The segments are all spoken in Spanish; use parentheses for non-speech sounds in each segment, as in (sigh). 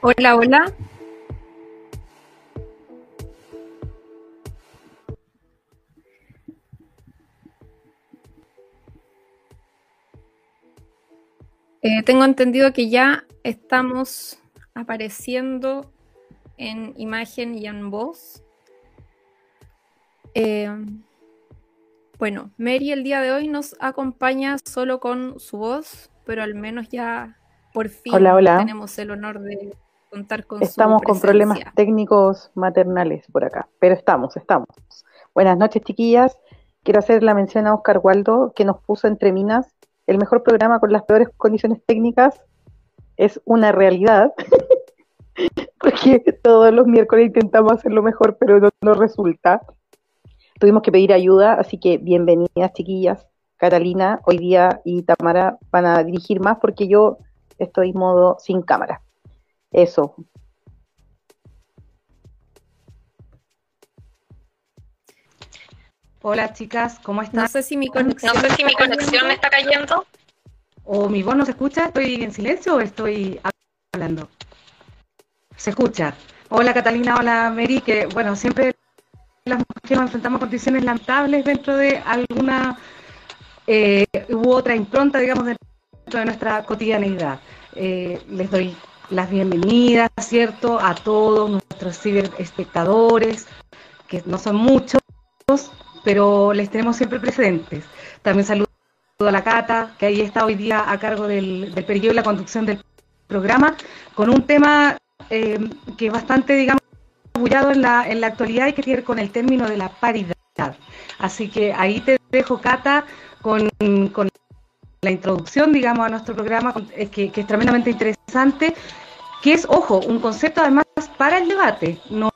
Hola, hola. Eh, tengo entendido que ya estamos apareciendo en imagen y en voz. Eh, bueno, Mary el día de hoy nos acompaña solo con su voz, pero al menos ya por fin tenemos el honor de contar con estamos con problemas técnicos maternales por acá, pero estamos, estamos. Buenas noches, chiquillas. Quiero hacer la mención a Oscar Waldo, que nos puso entre minas el mejor programa con las peores condiciones técnicas. Es una realidad. (laughs) porque todos los miércoles intentamos hacerlo mejor, pero no, no resulta. Tuvimos que pedir ayuda, así que bienvenidas, chiquillas. Catalina, hoy día y Tamara van a dirigir más porque yo estoy modo sin cámara. Eso. Hola chicas, ¿cómo están? No sé si mi conexión, no sé si mi conexión me está cayendo. ¿O mi voz no se escucha? ¿Estoy en silencio o estoy hablando? Se escucha. Hola Catalina, hola Mary, que bueno, siempre las mujeres enfrentamos a condiciones lamentables dentro de alguna eh, u otra impronta, digamos, dentro de nuestra cotidianeidad. Eh, les doy las bienvenidas, ¿cierto?, a todos nuestros ciberespectadores, que no son muchos, pero les tenemos siempre presentes. También saludo a la Cata, que ahí está hoy día a cargo del, periodo y la conducción del programa, con un tema eh, que es bastante, digamos, bullado en la, en la actualidad y que tiene con el término de la paridad. Así que ahí te dejo, Cata, con, con la introducción, digamos, a nuestro programa, que, que, es tremendamente interesante, que es, ojo, un concepto además para el debate, no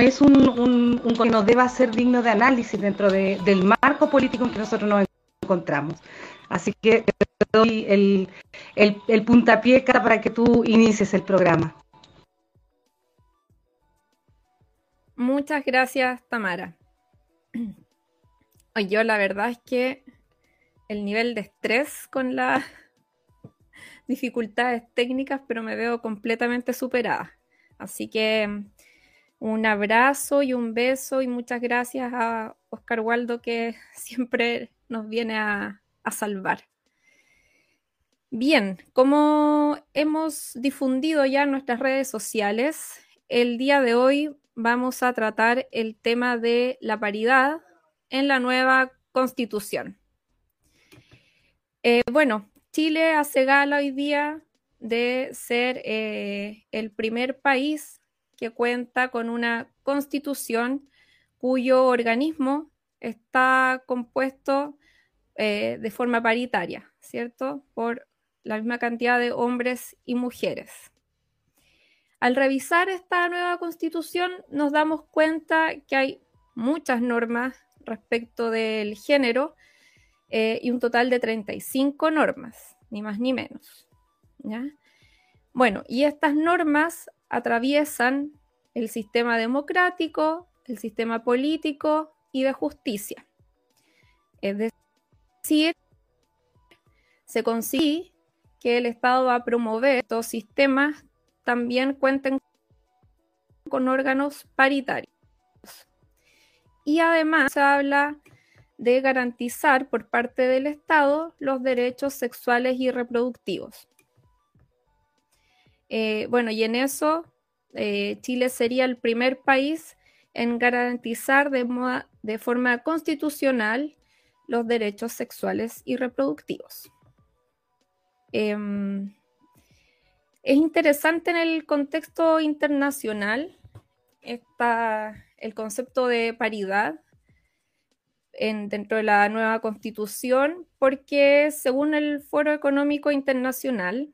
es un, un, que nos deba ser digno de análisis dentro de, del marco político en que nosotros nos encontramos. Así que te doy el, el, el puntapié para que tú inicies el programa. Muchas gracias, Tamara. (clears throat) Yo la verdad es que el nivel de estrés con las (laughs) dificultades técnicas, pero me veo completamente superada. Así que un abrazo y un beso y muchas gracias a Oscar Waldo que (laughs) siempre nos viene a, a salvar. Bien, como hemos difundido ya en nuestras redes sociales, el día de hoy vamos a tratar el tema de la paridad en la nueva constitución. Eh, bueno, Chile hace gala hoy día de ser eh, el primer país que cuenta con una constitución cuyo organismo está compuesto eh, de forma paritaria, ¿cierto? Por la misma cantidad de hombres y mujeres. Al revisar esta nueva constitución nos damos cuenta que hay muchas normas respecto del género eh, y un total de 35 normas, ni más ni menos. Bueno, y estas normas atraviesan el sistema democrático, el sistema político y de justicia. Es decir, se consigue que el Estado va a promover estos sistemas también cuenten con órganos paritarios. Y además se habla de garantizar por parte del Estado los derechos sexuales y reproductivos. Eh, bueno, y en eso eh, Chile sería el primer país en garantizar de, de forma constitucional los derechos sexuales y reproductivos. Em, es interesante en el contexto internacional está el concepto de paridad dentro de la nueva constitución, porque según el Foro Económico Internacional,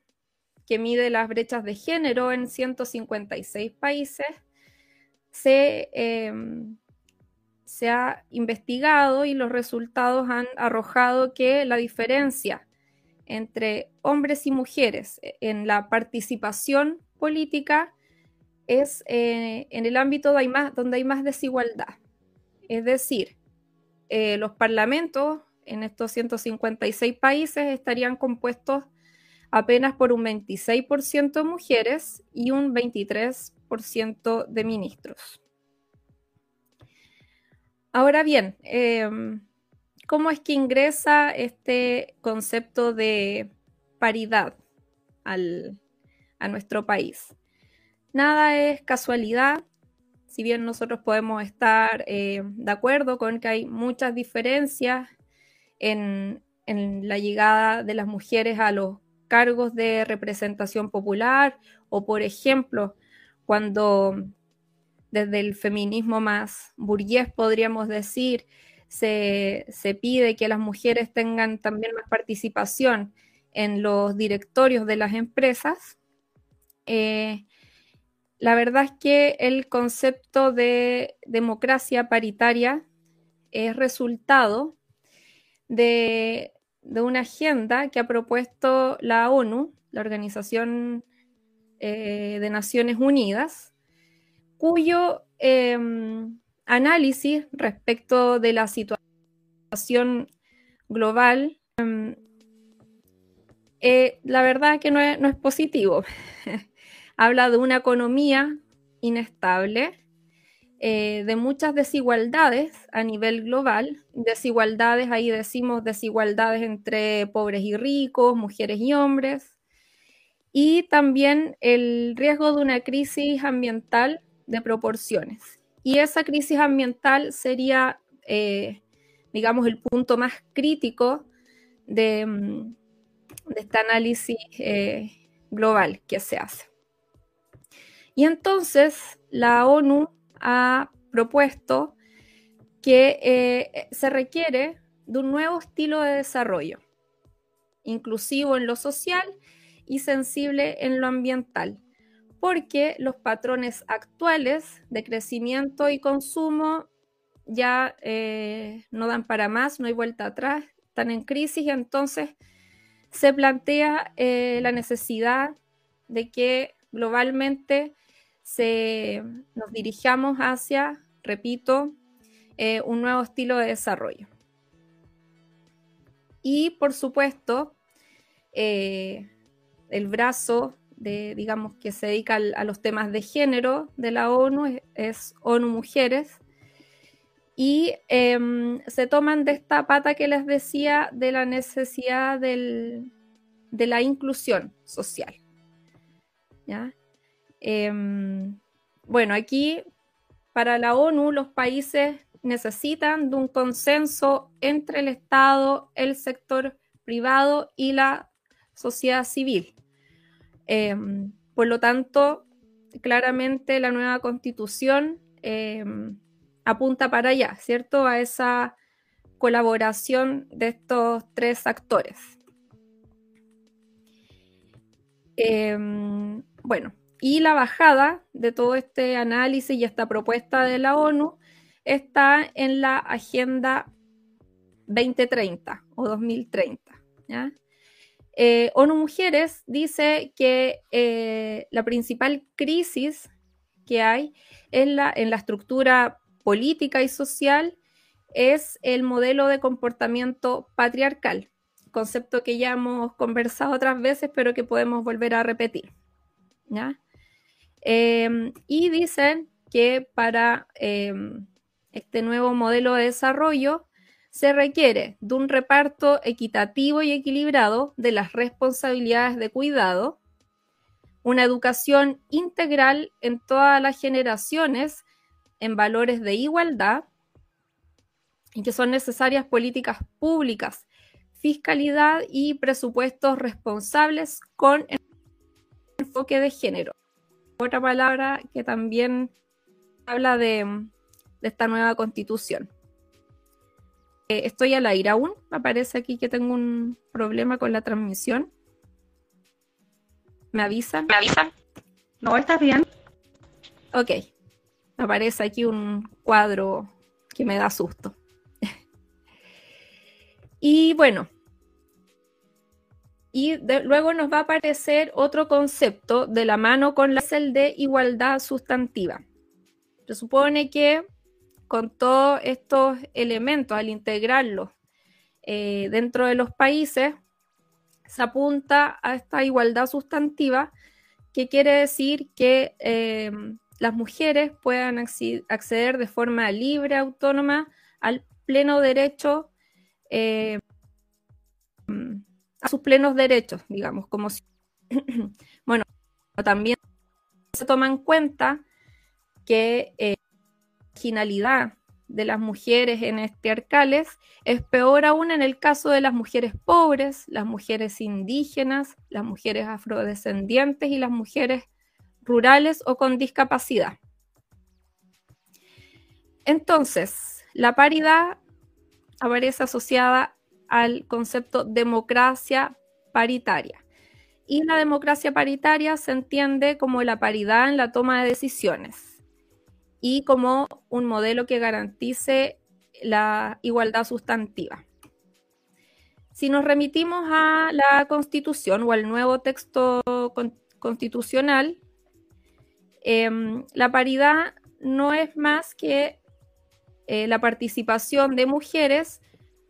que mide las brechas de género en 156 países, se, em, se ha investigado y los resultados han arrojado que la diferencia entre hombres y mujeres en la participación política es eh, en el ámbito donde hay, más, donde hay más desigualdad. Es decir, eh, los parlamentos en estos 156 países estarían compuestos apenas por un 26% de mujeres y un 23% de ministros. Ahora bien, em, ¿cómo es que ingresa este concepto de paridad a nuestro país? Nada es casualidad, si bien nosotros podemos estar eh, de acuerdo con que hay muchas diferencias en, la llegada de las mujeres a los cargos de representación popular o, por ejemplo, cuando desde el feminismo más burgués, podríamos decir, se, pide que las mujeres tengan también más participación en los directorios de las empresas. Eh, la verdad es que el concepto de democracia paritaria es resultado de, una agenda que ha propuesto la ONU, la Organización eh, de Naciones Unidas, cuyo em, análisis respecto de la situación global, em, eh, la verdad que no es positivo. (laughs) Habla de una economía inestable, eh, de muchas desigualdades a nivel global. Desigualdades, ahí decimos desigualdades entre pobres y ricos, mujeres y hombres. Y también el riesgo de una crisis ambiental de proporciones. Y esa crisis ambiental sería, eh, digamos, el punto más crítico de, mm, este análisis eh, global que se hace. Y entonces la ONU ha propuesto que eh, se requiere de un nuevo estilo de desarrollo, inclusivo en lo social y sensible en lo ambiental, porque los patrones actuales de crecimiento y consumo ya eh, no dan para más, no hay vuelta atrás, están en crisis y entonces se plantea eh, la necesidad de que globalmente se, nos dirijamos hacia, repito, eh, un nuevo estilo de desarrollo. Y por supuesto, el brazo de, digamos, que se dedica a los temas de género de la ONU es, ONU Mujeres. Y em, se toman de esta pata que les decía de la necesidad de la inclusión social. ¿ya? Em, bueno, aquí para la ONU los países necesitan de un consenso entre el Estado, el sector privado y la sociedad civil. Em, por lo tanto, claramente la nueva constitución em, apunta para allá, ¿cierto? A esa colaboración de estos tres actores. bueno, y la bajada de todo este análisis y esta propuesta de la ONU está en la Agenda 2030 o 2030. Eh, ONU Mujeres dice que eh, la principal crisis que hay en la, en la estructura política y social es el modelo de comportamiento patriarcal, concepto que ya hemos conversado otras veces, pero que podemos volver a repetir. Em, y dicen que para em, este nuevo modelo de desarrollo se requiere de un reparto equitativo y equilibrado de las responsabilidades de cuidado, una educación integral en todas las generaciones en valores de igualdad y que son necesarias políticas públicas, fiscalidad y presupuestos responsables con enfoque de género otra palabra que también habla de, esta nueva constitución. Eh, estoy al aire aún, me parece aquí que tengo un problema con la transmisión. ¿Me avisan? ¿Me avisan? No, ¿estás bien? Ok, me aparece aquí un cuadro que me da susto. (laughs) y bueno, Y luego nos va a aparecer otro concepto de la mano con la el de igualdad sustantiva. Se supone que con todos estos elementos, al integrarlos eh, dentro de los países, se apunta a esta igualdad sustantiva, que quiere decir que eh, las mujeres puedan acceder de forma libre, autónoma, al pleno derecho, eh, a sus plenos derechos, digamos, como si... (clears throat) bueno, también se toma en cuenta que marginalidad de las mujeres en estiarcales es peor aún en el caso de las mujeres pobres, las mujeres indígenas, las mujeres afrodescendientes y las mujeres rurales o con discapacidad. Entonces, la paridad aparece asociada al concepto democracia paritaria. Y la democracia paritaria se entiende como la paridad en la toma de decisiones y como un modelo que garantice la igualdad sustantiva. Si nos remitimos a la Constitución o al nuevo texto constitucional, Em, la paridad no es más que eh, la participación de mujeres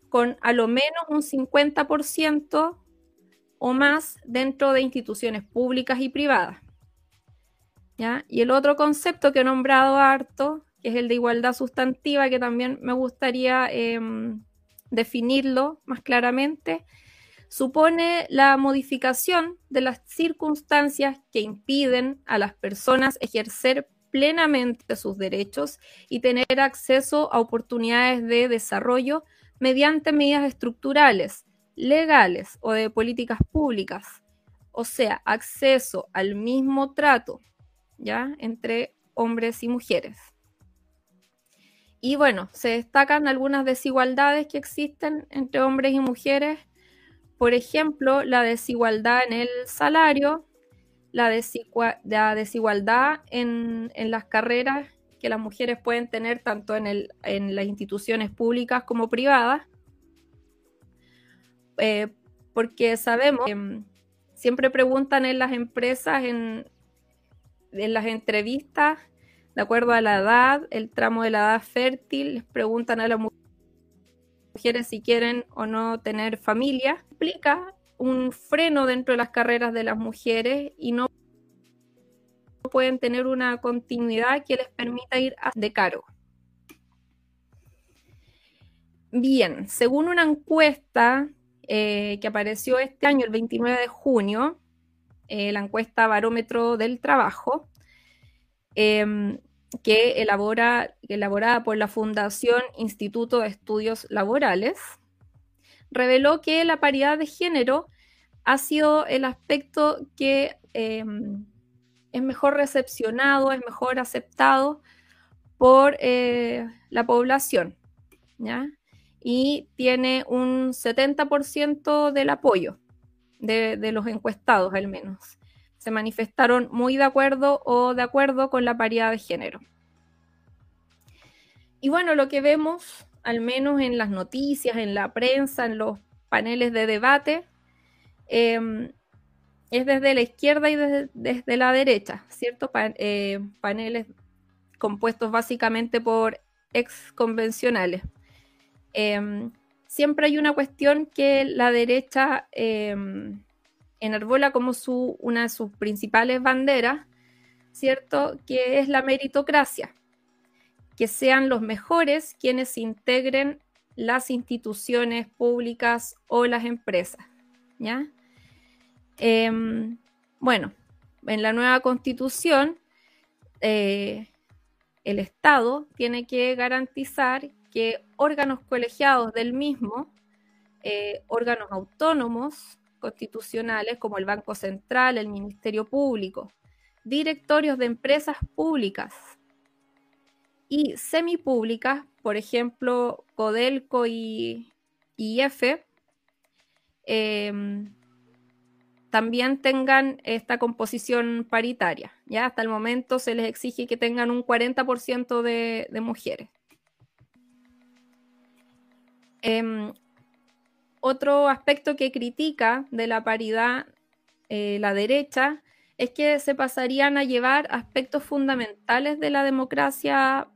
con a lo menos un 50% o más dentro de instituciones públicas y privadas. Y el otro concepto que he nombrado harto, que es el de igualdad sustantiva, que también me gustaría em, definirlo más claramente, supone la modificación de las circunstancias que impiden a las personas ejercer plenamente sus derechos y tener acceso a oportunidades de desarrollo mediante medidas estructurales, legales o de políticas públicas, o sea, acceso al mismo trato, ¿ya? entre hombres y mujeres. Y bueno, se destacan algunas desigualdades que existen entre hombres y mujeres por ejemplo, la desigualdad en el salario, la, desigualdad en, las carreras que las mujeres pueden tener tanto en, las instituciones públicas como privadas, eh, porque sabemos que mm, siempre preguntan en las empresas, en, en las entrevistas, de acuerdo a la edad, el tramo de la edad fértil, les preguntan a las mujeres si quieren o no tener familia, implica un freno dentro de las carreras de las mujeres y no pueden tener una continuidad que les permita ir de cargo. Bien, según una encuesta eh, que apareció este año, el 29 de junio, eh, la encuesta Barómetro del Trabajo, em, que elabora, elaborada por la Fundación Instituto de Estudios Laborales, reveló que la paridad de género ha sido el aspecto que em, es mejor recepcionado, es mejor aceptado por eh, la población, Y tiene un 70% del apoyo de, los encuestados, al menos se manifestaron muy de acuerdo o de acuerdo con la paridad de género. Y bueno, lo que vemos, al menos en las noticias, en la prensa, en los paneles de debate, em, es desde la izquierda y desde, la derecha, ¿cierto? Eh, paneles compuestos básicamente por ex convencionales. Em, siempre hay una cuestión que la derecha em, enarbola como su, una de sus principales banderas, ¿cierto? Que es la meritocracia. Que sean los mejores quienes integren las instituciones públicas o las empresas, ¿ya? Em, bueno, en la nueva constitución, eh, el Estado tiene que garantizar que órganos colegiados del mismo, eh, órganos autónomos, constitucionales como el Banco Central, el Ministerio Público, directorios de empresas públicas y semipúblicas, por ejemplo, Codelco y IF, em, también tengan esta composición paritaria. Ya hasta el momento se les exige que tengan un 40% de, mujeres. Em, otro aspecto que critica de la paridad eh, la derecha es que se pasarían a llevar aspectos fundamentales de la democracia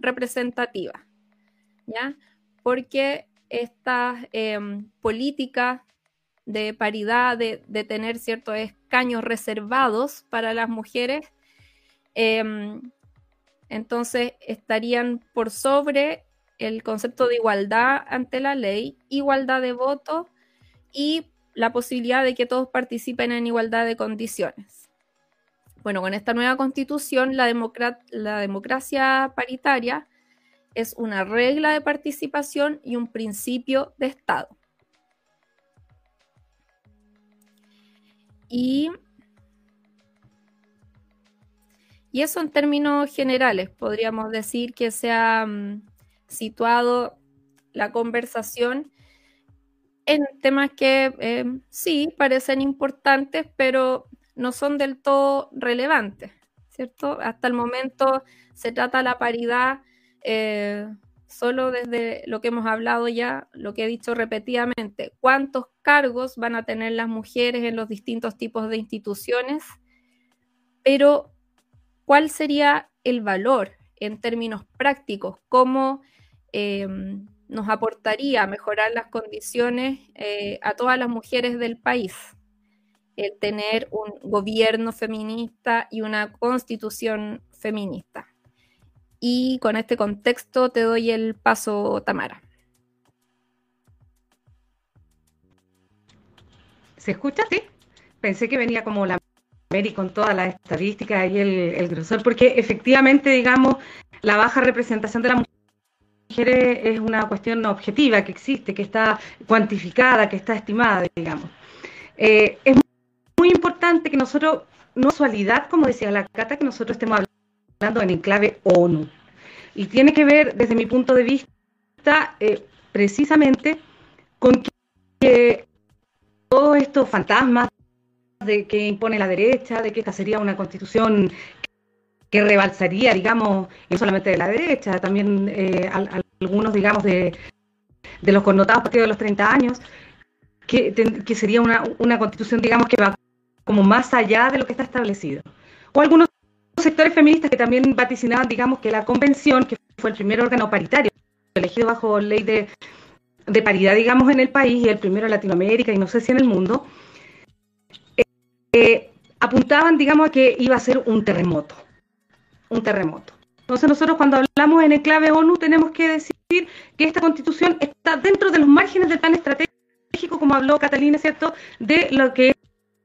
representativa, ¿ya? Porque estas em, políticas de paridad, de, tener ciertos escaños reservados para las mujeres, em, entonces estarían por sobre el concepto de igualdad ante la ley, igualdad de voto y la posibilidad de que todos participen en igualdad de condiciones. Bueno, con esta nueva constitución, la, democracia paritaria es una regla de participación y un principio de Estado. Y, y eso en términos generales, podríamos decir que se ha mm, situado la conversación en temas que eh, sí parecen importantes, pero no son del todo relevantes, ¿cierto? Hasta el momento se trata la paridad eh, solo desde lo que hemos hablado ya, lo que he dicho repetidamente, cuántos cargos van a tener las mujeres en los distintos tipos de instituciones, pero cuál sería el valor en términos prácticos, cómo eh, nos aportaría a mejorar las condiciones eh, a todas las mujeres del país el tener un gobierno feminista y una constitución feminista. Y con este contexto te doy el paso, Tamara. ¿Se escucha? Sí. Pensé que venía como la Mary con todas las estadísticas y el, el grosor, porque efectivamente, digamos, la baja representación de la mujer es una cuestión objetiva que existe, que está cuantificada, que está estimada, digamos. Eh, es muy importante que nosotros, no casualidad, como decía la Cata, que nosotros estemos hablando en enclave ONU. Y tiene que ver, desde mi punto de vista, eh, precisamente con que todos estos fantasmas de que impone la derecha, de que esta sería una constitución que rebalsaría, digamos, no solamente de la derecha, también eh, algunos, digamos, de, los connotados partidos de los 30 años, que, sería una, constitución, digamos, que va como más allá de lo que está establecido. O algunos sectores feministas que también vaticinaban, digamos, que la convención, que fue el primer órgano paritario, elegido bajo ley de, paridad, digamos, en el país y el primero en Latinoamérica y no sé si en el mundo, eh, apuntaban, digamos, a que iba a ser un terremoto un terremoto. Entonces nosotros cuando hablamos en el clave ONU tenemos que decir que esta constitución está dentro de los márgenes del plan estratégico, como habló Catalina, ¿cierto?, de lo que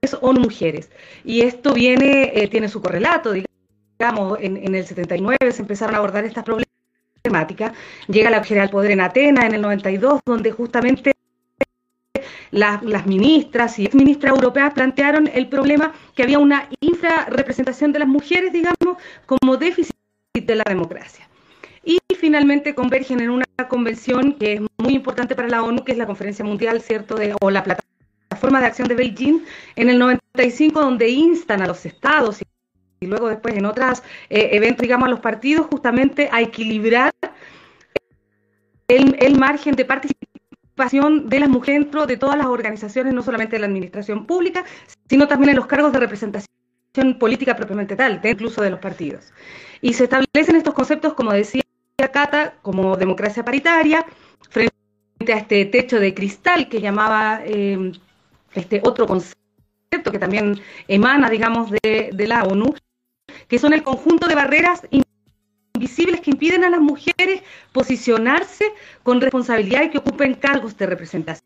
es ONU Mujeres. Y esto viene, eh, tiene su correlato, digamos, en, el 79 se empezaron a abordar estas problemáticas, llega la mujer al poder en Atenas en el 92, donde justamente las, ministras y exministras europeas plantearon el problema que había una infrarrepresentación de las mujeres, digamos, como déficit de la democracia. Y finalmente convergen en una convención que es muy importante para la ONU, que es la Conferencia Mundial, ¿cierto?, de, o la Plataforma de Acción de Beijing, en el 95, donde instan a los estados y, luego después en otros eh, eventos, digamos, a los partidos justamente a equilibrar el margen de participación de las mujeres dentro de todas las organizaciones, no solamente de la administración pública, sino también en los cargos de representación política propiamente tal, incluso de los partidos. Y se establecen estos conceptos, como decía Cata, como democracia paritaria, frente a este techo de cristal que llamaba eh, este otro concepto que también emana, digamos, de, de la ONU, que son el conjunto de barreras invisibles que impiden a las mujeres posicionarse con responsabilidad y que ocupen cargos de representación.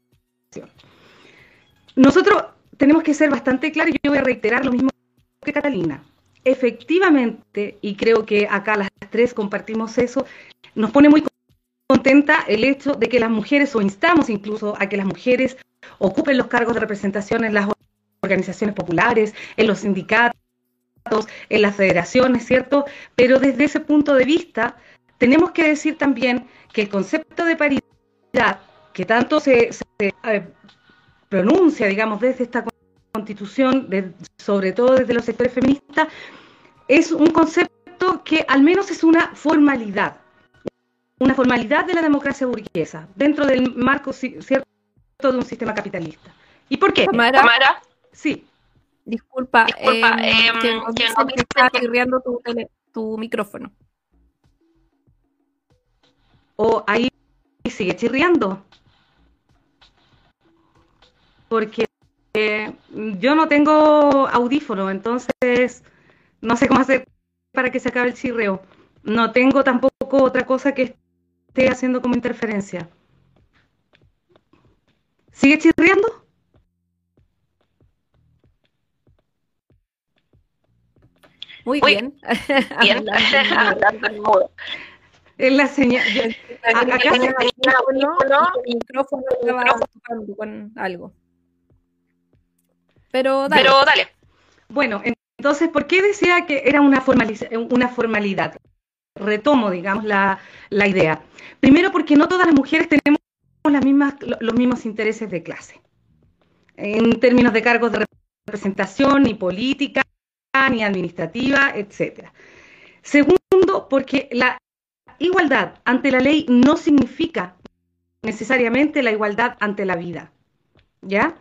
Nosotros tenemos que ser bastante claros y yo voy a reiterar lo mismo que Catalina. Efectivamente, y creo que acá las tres compartimos eso, nos pone muy contenta el hecho de que las mujeres, o instamos incluso a que las mujeres ocupen los cargos de representación en las organizaciones populares, en los sindicatos, en las federaciones, ¿cierto? Pero desde ese punto de vista, tenemos que decir también que el concepto de paridad, que tanto se, pronuncia, digamos, desde esta constitución, sobre todo desde los sectores feministas, es un concepto que al menos es una formalidad, una formalidad de la democracia burguesa, dentro del marco, ¿cierto? de un sistema capitalista. ¿Y por qué? Tamara, sí. Disculpa, Disculpa eh, em, que nos está que- chirriando tu, tele- tu micrófono. o ahí sigue chirriando. Porque eh, yo no tengo audífono, entonces no sé cómo hacer para que se acabe el chirreo. No tengo tampoco otra cosa que esté haciendo como interferencia. ¿Sigue chirriando? Muy Muy bien. (laughs) Bien, Hablando. hablando en mudo. Es la señal. Acá se- micrófono, micrófono, y el micrófono estaba tocando con algo. Pero dale. Pero dale. Bueno, entonces, ¿por qué decía que era una, una formalidad? Retomo, digamos, la, la idea. Primero, porque no todas las mujeres tenemos las mismas, lo- los mismos intereses de clase, en términos de cargos de representación, ni política, ni administrativa, etcétera. Segundo, porque la igualdad ante la ley no significa necesariamente la igualdad ante la vida. ¿Ya?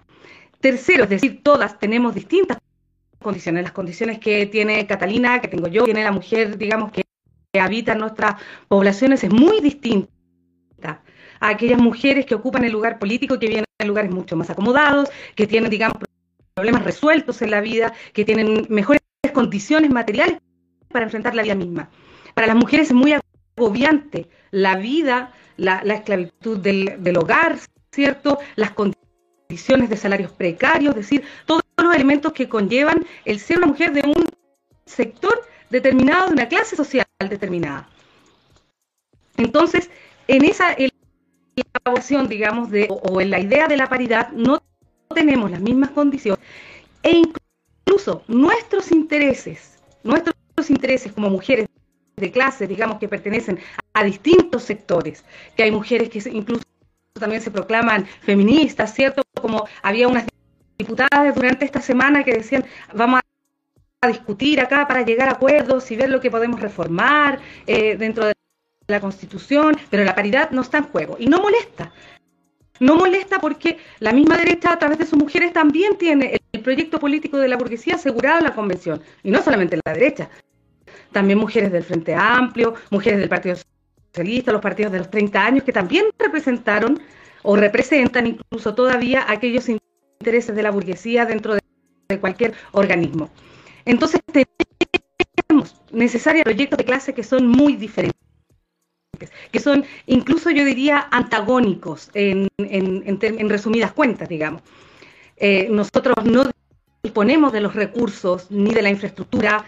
Tercero, es decir, todas tenemos distintas condiciones, las condiciones que tiene Catalina, que tengo yo, que tiene la mujer, digamos, que, habita en nuestras poblaciones, es muy distinta a aquellas mujeres que ocupan el lugar político, que vienen de lugares mucho más acomodados, que tienen, digamos, problemas resueltos en la vida, que tienen mejores condiciones materiales para enfrentar la vida misma. Para las mujeres es muy agobiante la vida, la, la esclavitud del, del hogar, ¿cierto? Las condiciones de salarios precarios, es decir, todos los elementos que conllevan el ser una mujer de un sector determinado, de una clase social determinada. Entonces, en esa elaboración, digamos, de, o en la idea de la paridad, no tenemos las mismas condiciones e incluso nuestros intereses, nuestros intereses como mujeres de clase, digamos, que pertenecen a distintos sectores, que hay mujeres que incluso también se proclaman feministas, ¿cierto? Como había unas diputadas durante esta semana que decían, vamos a discutir acá para llegar a acuerdos y ver lo que podemos reformar eh, dentro de la Constitución, pero la paridad no está en juego y no molesta. No molesta porque la misma derecha, a través de sus mujeres, también tiene el, proyecto político de la burguesía asegurado en la Convención. Y no solamente la derecha, también mujeres del Frente Amplio, mujeres del Partido Socialista, los partidos de los 30 años, que también representaron o representan incluso todavía aquellos intereses de la burguesía dentro de, de cualquier organismo. Entonces tenemos necesarios proyectos de clase que son muy diferentes, que son incluso yo diría antagónicos en, en, en, en resumidas cuentas, digamos. Eh, nosotros no disponemos de los recursos ni de la infraestructura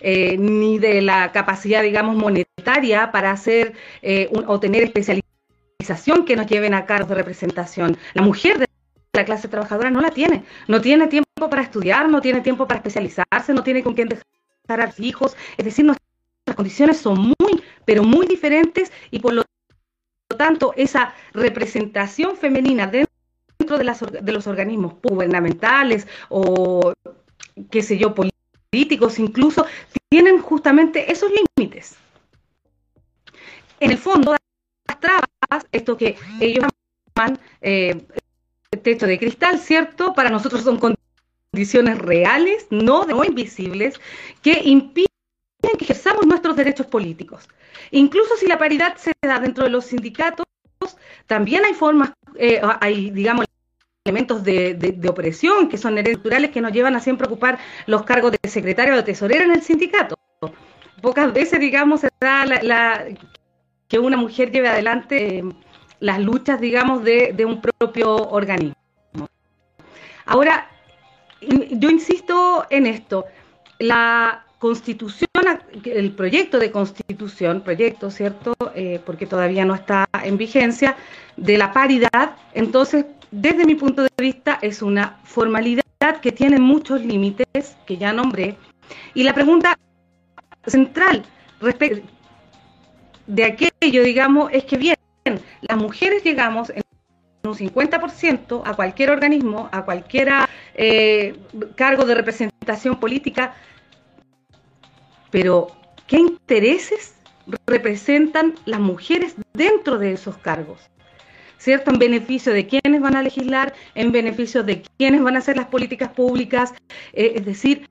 eh, ni de la capacidad, digamos, monetaria para hacer eh, un- o tener especialización que nos lleven a cargos de representación. La mujer de la clase trabajadora no la tiene, no tiene tiempo para estudiar, no tiene tiempo para especializarse, no tiene con quién dejar a sus hijos, es decir, nuestras condiciones son muy, pero muy diferentes y por lo tanto esa representación femenina dentro de, las de los organismos gubernamentales o qué sé yo, políticos incluso, tienen justamente esos límites. En el fondo, las trabas, esto que ellos llaman eh, techo de cristal, ¿cierto? Para nosotros son condiciones reales, no, no invisibles, que impiden que ejerzamos nuestros derechos políticos. Incluso si la paridad se da dentro de los sindicatos, también hay formas, eh, hay, digamos, elementos de, de, opresión que son estructurales que nos llevan a siempre ocupar los cargos de secretario o de tesorero en el sindicato. Pocas veces, digamos, se da la, que una mujer lleve adelante eh, las luchas, digamos, de, de un propio organismo. Ahora, yo insisto en esto, la constitución, el proyecto de constitución, proyecto, ¿cierto? Eh, porque todavía no está en vigencia, de la paridad, entonces, desde mi punto de vista, es una formalidad que tiene muchos límites, que ya nombré, y la pregunta central respecto de aquello, digamos, es que bien, las mujeres llegamos en un 50% a cualquier organismo, a cualquier eh, cargo de representación política, pero ¿qué intereses representan las mujeres dentro de esos cargos? ¿cierto? En beneficio de quienes van a legislar, en beneficio de quienes van a hacer las políticas públicas. Eh, es decir,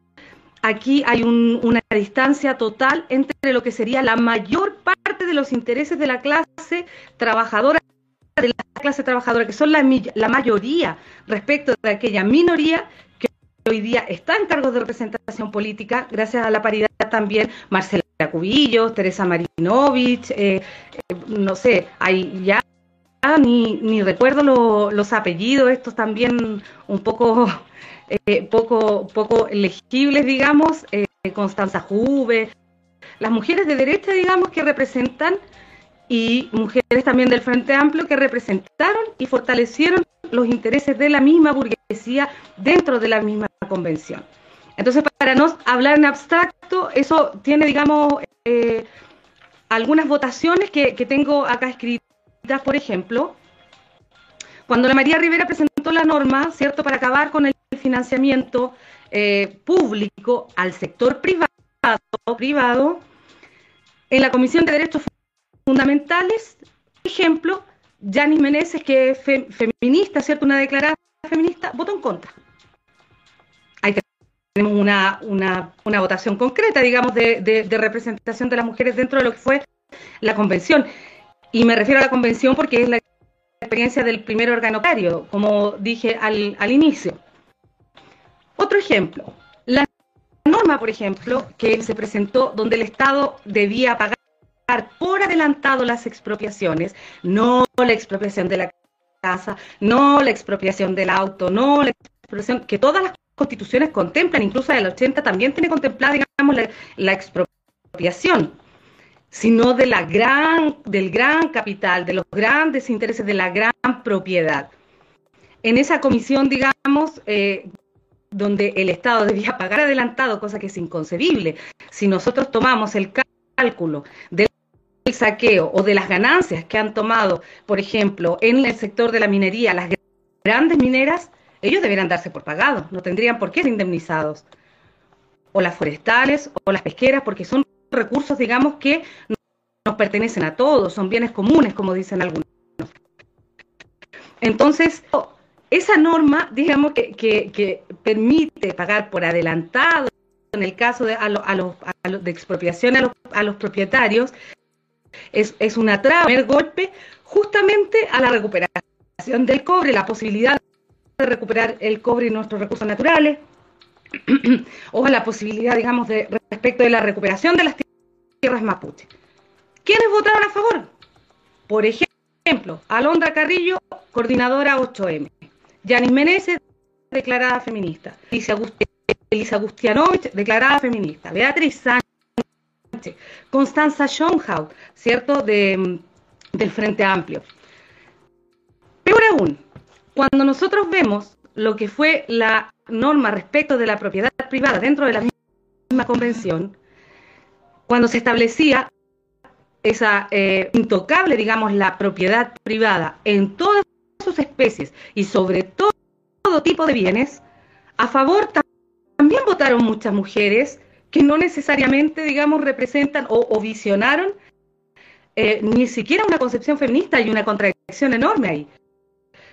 aquí hay una distancia total entre lo que sería la mayor parte de los intereses de la clase trabajadora de la clase trabajadora, que son la, la mayoría respecto de aquella minoría que hoy día está en cargos de representación política, gracias a la paridad también, Marcela Cubillos, Teresa Marinovich, eh, eh, no sé, hay ya ni, ni recuerdo los apellidos, estos también un poco, (laughs) eh, poco, poco legibles, digamos, Constanza Juve, las mujeres de derecha, digamos, que representan y mujeres también del Frente Amplio que representaron y fortalecieron los intereses de la misma burguesía dentro de la misma convención. Entonces, para no hablar en abstracto, eso tiene, digamos, eh, algunas votaciones que, tengo acá escritas, por ejemplo, cuando la María Rivera presentó la norma, ¿cierto?, para acabar con el financiamiento eh, público al sector privado, privado, en la Comisión de Derechos fundamentales. Por ejemplo, Yanis Meneses, que es feminista, ¿cierto? Una declarada feminista, votó en contra. Tenemos una, una, votación concreta, digamos, de, representación de las mujeres dentro de lo que fue la convención. Y me refiero a la convención porque es la experiencia del primer organotario, como dije al, al inicio. Otro ejemplo, la norma, por ejemplo, que se presentó donde el Estado debía pagar por adelantado las expropiaciones, no la expropiación de la casa, no la expropiación del auto, no la expropiación, que todas las constituciones contemplan, incluso el 80 también tiene contemplada, digamos, la, expropiación, sino de la gran, del gran capital, de los grandes intereses de la gran propiedad. En esa comisión, digamos, eh, donde el Estado debía pagar adelantado, cosa que es inconcebible, si nosotros tomamos el cálculo del el saqueo o de las ganancias que han tomado, por ejemplo, en el sector de la minería, las grandes mineras, ellos deberían darse por pagados, no tendrían por qué ser indemnizados. O las forestales o las pesqueras, porque son recursos, digamos, que nos pertenecen a todos, son bienes comunes, como dicen algunos. Entonces, esa norma, digamos, que, permite pagar por adelantado, en el caso de, a, de expropiación a los, a los propietarios, es, es una traba, primer golpe, justamente a la recuperación del cobre, la posibilidad de recuperar el cobre y nuestros recursos naturales, (clears throat) o a la posibilidad, digamos, respecto de la recuperación de las tierras mapuche. ¿Quiénes votaron a favor? Por ejemplo, Alondra Carrillo, coordinadora 8M. Yanis Meneses, declarada feminista. Elisa Agustianovich, declarada feminista. Beatriz Sánchez, Constanza Schonhaut, ¿cierto? De, del Frente Amplio. Peor aún, cuando nosotros vemos lo que fue la norma respecto de la propiedad privada dentro de la misma convención, cuando se establecía esa eh, intocable, digamos, la propiedad privada en todas sus especies y sobre todo, tipo de bienes, a favor también votaron muchas mujeres que no necesariamente, digamos, representan o, visionaron eh, ni siquiera una concepción feminista, hay una contradicción enorme ahí.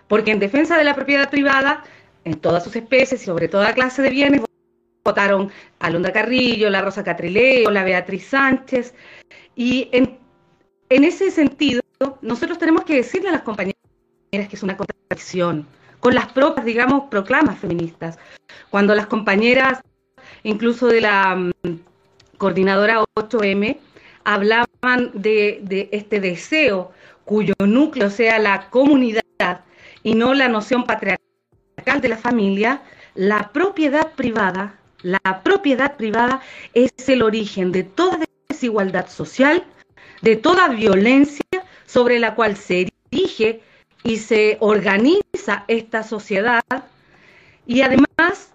Porque en defensa de la propiedad privada, en todas sus especies y sobre toda clase de bienes, votaron Alondra Carrillo, la Rosa Catrileo, la Beatriz Sánchez. Y en, en ese sentido, nosotros tenemos que decirle a las compañeras que es una contradicción, con las propias, digamos, proclamas feministas. Cuando las compañeras incluso de la mm, coordinadora 8M, hablaban de, este deseo cuyo núcleo sea la comunidad y no la noción patriarcal de la familia, la propiedad privada, la propiedad privada es el origen de toda desigualdad social, de toda violencia sobre la cual se erige y se organiza esta sociedad y además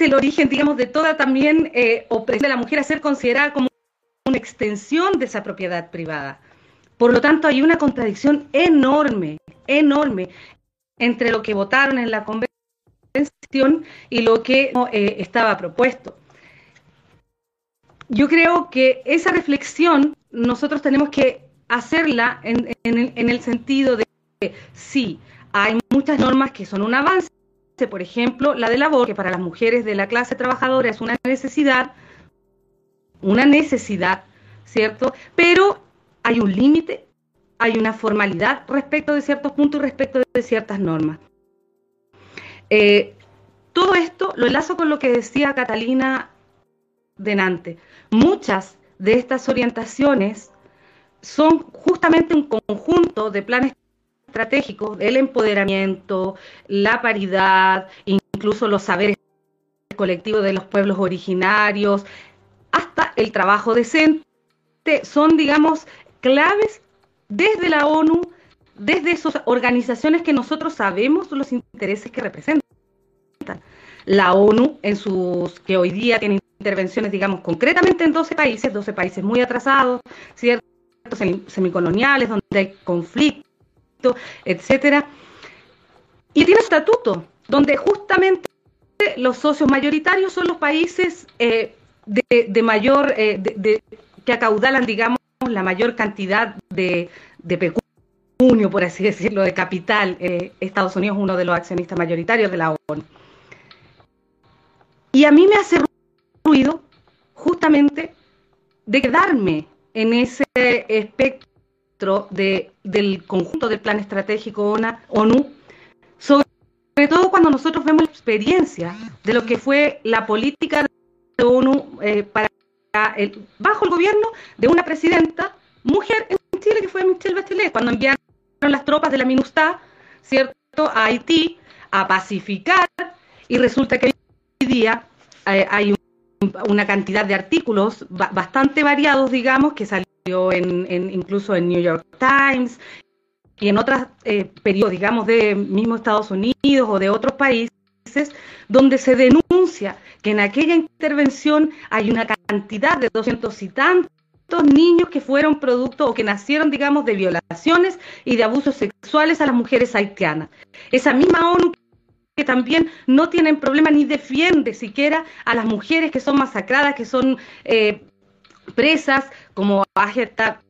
el origen, digamos, de toda también eh, opresión de la mujer a ser considerada como una extensión de esa propiedad privada. Por lo tanto, hay una contradicción enorme, enorme entre lo que votaron en la convención y lo que eh, estaba propuesto. Yo creo que esa reflexión nosotros tenemos que hacerla en, el, en el sentido de sí, hay muchas normas que son un avance, por ejemplo, la de labor, que para las mujeres de la clase trabajadora es una necesidad, una necesidad, ¿cierto? Pero hay un límite, hay una formalidad respecto de ciertos puntos y respecto de ciertas normas. Eh, todo esto lo enlazo con lo que decía Catalina Denante. Muchas de estas orientaciones son justamente un conjunto de planes estratégicos, el empoderamiento, la paridad, incluso los saberes colectivos de los pueblos originarios, hasta el trabajo decente, son, digamos, claves desde la ONU, desde esas organizaciones que nosotros sabemos los intereses que representan. La ONU, en sus que hoy día tiene intervenciones, digamos, concretamente en 12 países, 12 países muy atrasados, ¿cierto? semicoloniales, donde hay conflicto, etcétera. Y tiene estatuto, donde justamente los socios mayoritarios son los países eh, de, mayor, eh, de, que acaudalan, digamos, la mayor cantidad de, de pecunio, por así decirlo, de capital. Eh, Estados Unidos es uno de los accionistas mayoritarios de la ONU. Y a mí me hace ruido justamente de quedarme en ese espectro de, del conjunto del plan estratégico ONU, sobre todo cuando nosotros vemos la experiencia de lo que fue la política de ONU eh, para bajo el gobierno de una presidenta mujer en Chile, que fue Michelle Bachelet, cuando enviaron las tropas de la MINUSTA, ¿cierto?, a Haití a pacificar, y resulta que hoy día eh, hay una cantidad de artículos bastante variados, digamos, que salió en, incluso en New York Times y en otros eh, periodos, digamos, de mismo Estados Unidos o de otros países, donde se denuncia que en aquella intervención hay una cantidad de doscientos y tantos niños que fueron producto o que nacieron, digamos, de violaciones y de abusos sexuales a las mujeres haitianas. Esa misma ONU que también no tienen problema ni defiende siquiera a las mujeres que son masacradas, que son eh, presas, como Ajerta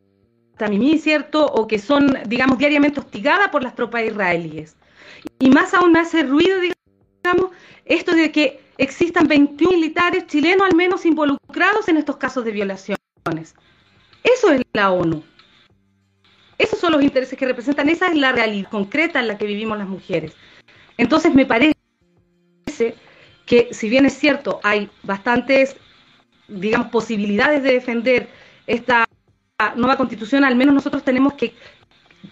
Tamimi, ¿cierto? O que son, digamos, diariamente hostigadas por las tropas israelíes. Y más aún hace ruido, digamos, esto de que existan 21 militares chilenos al menos involucrados en estos casos de violaciones. Eso es la ONU. Esos son los intereses que representan, esa es la realidad concreta en la que vivimos las mujeres. Entonces me parece que si bien es cierto, hay bastantes, digamos, posibilidades de defender esta nueva constitución, al menos nosotros tenemos que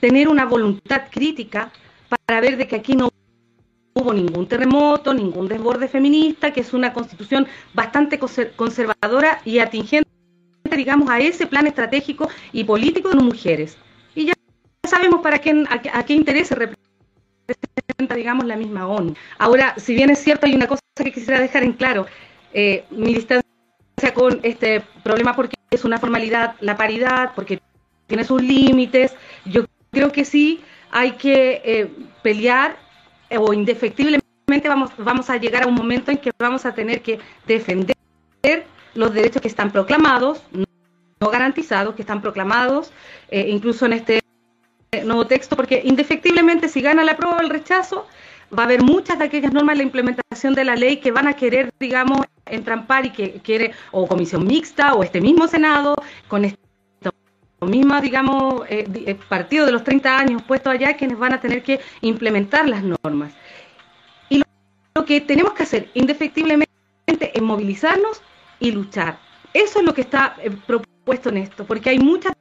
tener una voluntad crítica para ver de que aquí no hubo ningún terremoto, ningún desborde feminista, que es una constitución bastante conservadora y atingente, digamos, a ese plan estratégico y político de las mujeres. Y ya sabemos para qué, a, qué interés representa digamos, la misma ONU. Ahora, si bien es cierto, hay una cosa que quisiera dejar en claro, eh, mi distancia con este problema porque es una formalidad, la paridad, porque tiene sus límites, yo creo que sí hay que eh, pelear o indefectiblemente vamos, vamos a llegar a un momento en que vamos a tener que defender los derechos que están proclamados, no garantizados, que están proclamados, incluso en este nuevo texto, porque indefectiblemente si gana la prueba o el rechazo, va a haber muchas de aquellas normas de la implementación de la ley que van a querer, digamos, entrampar y que quiere o comisión mixta o este mismo Senado con este mismo, digamos, eh, eh, partido de los 30 años puesto allá, quienes van a tener que implementar las normas. Y lo, que tenemos que hacer indefectiblemente es movilizarnos y luchar. Eso es lo que está eh, propuesto en esto, porque hay muchas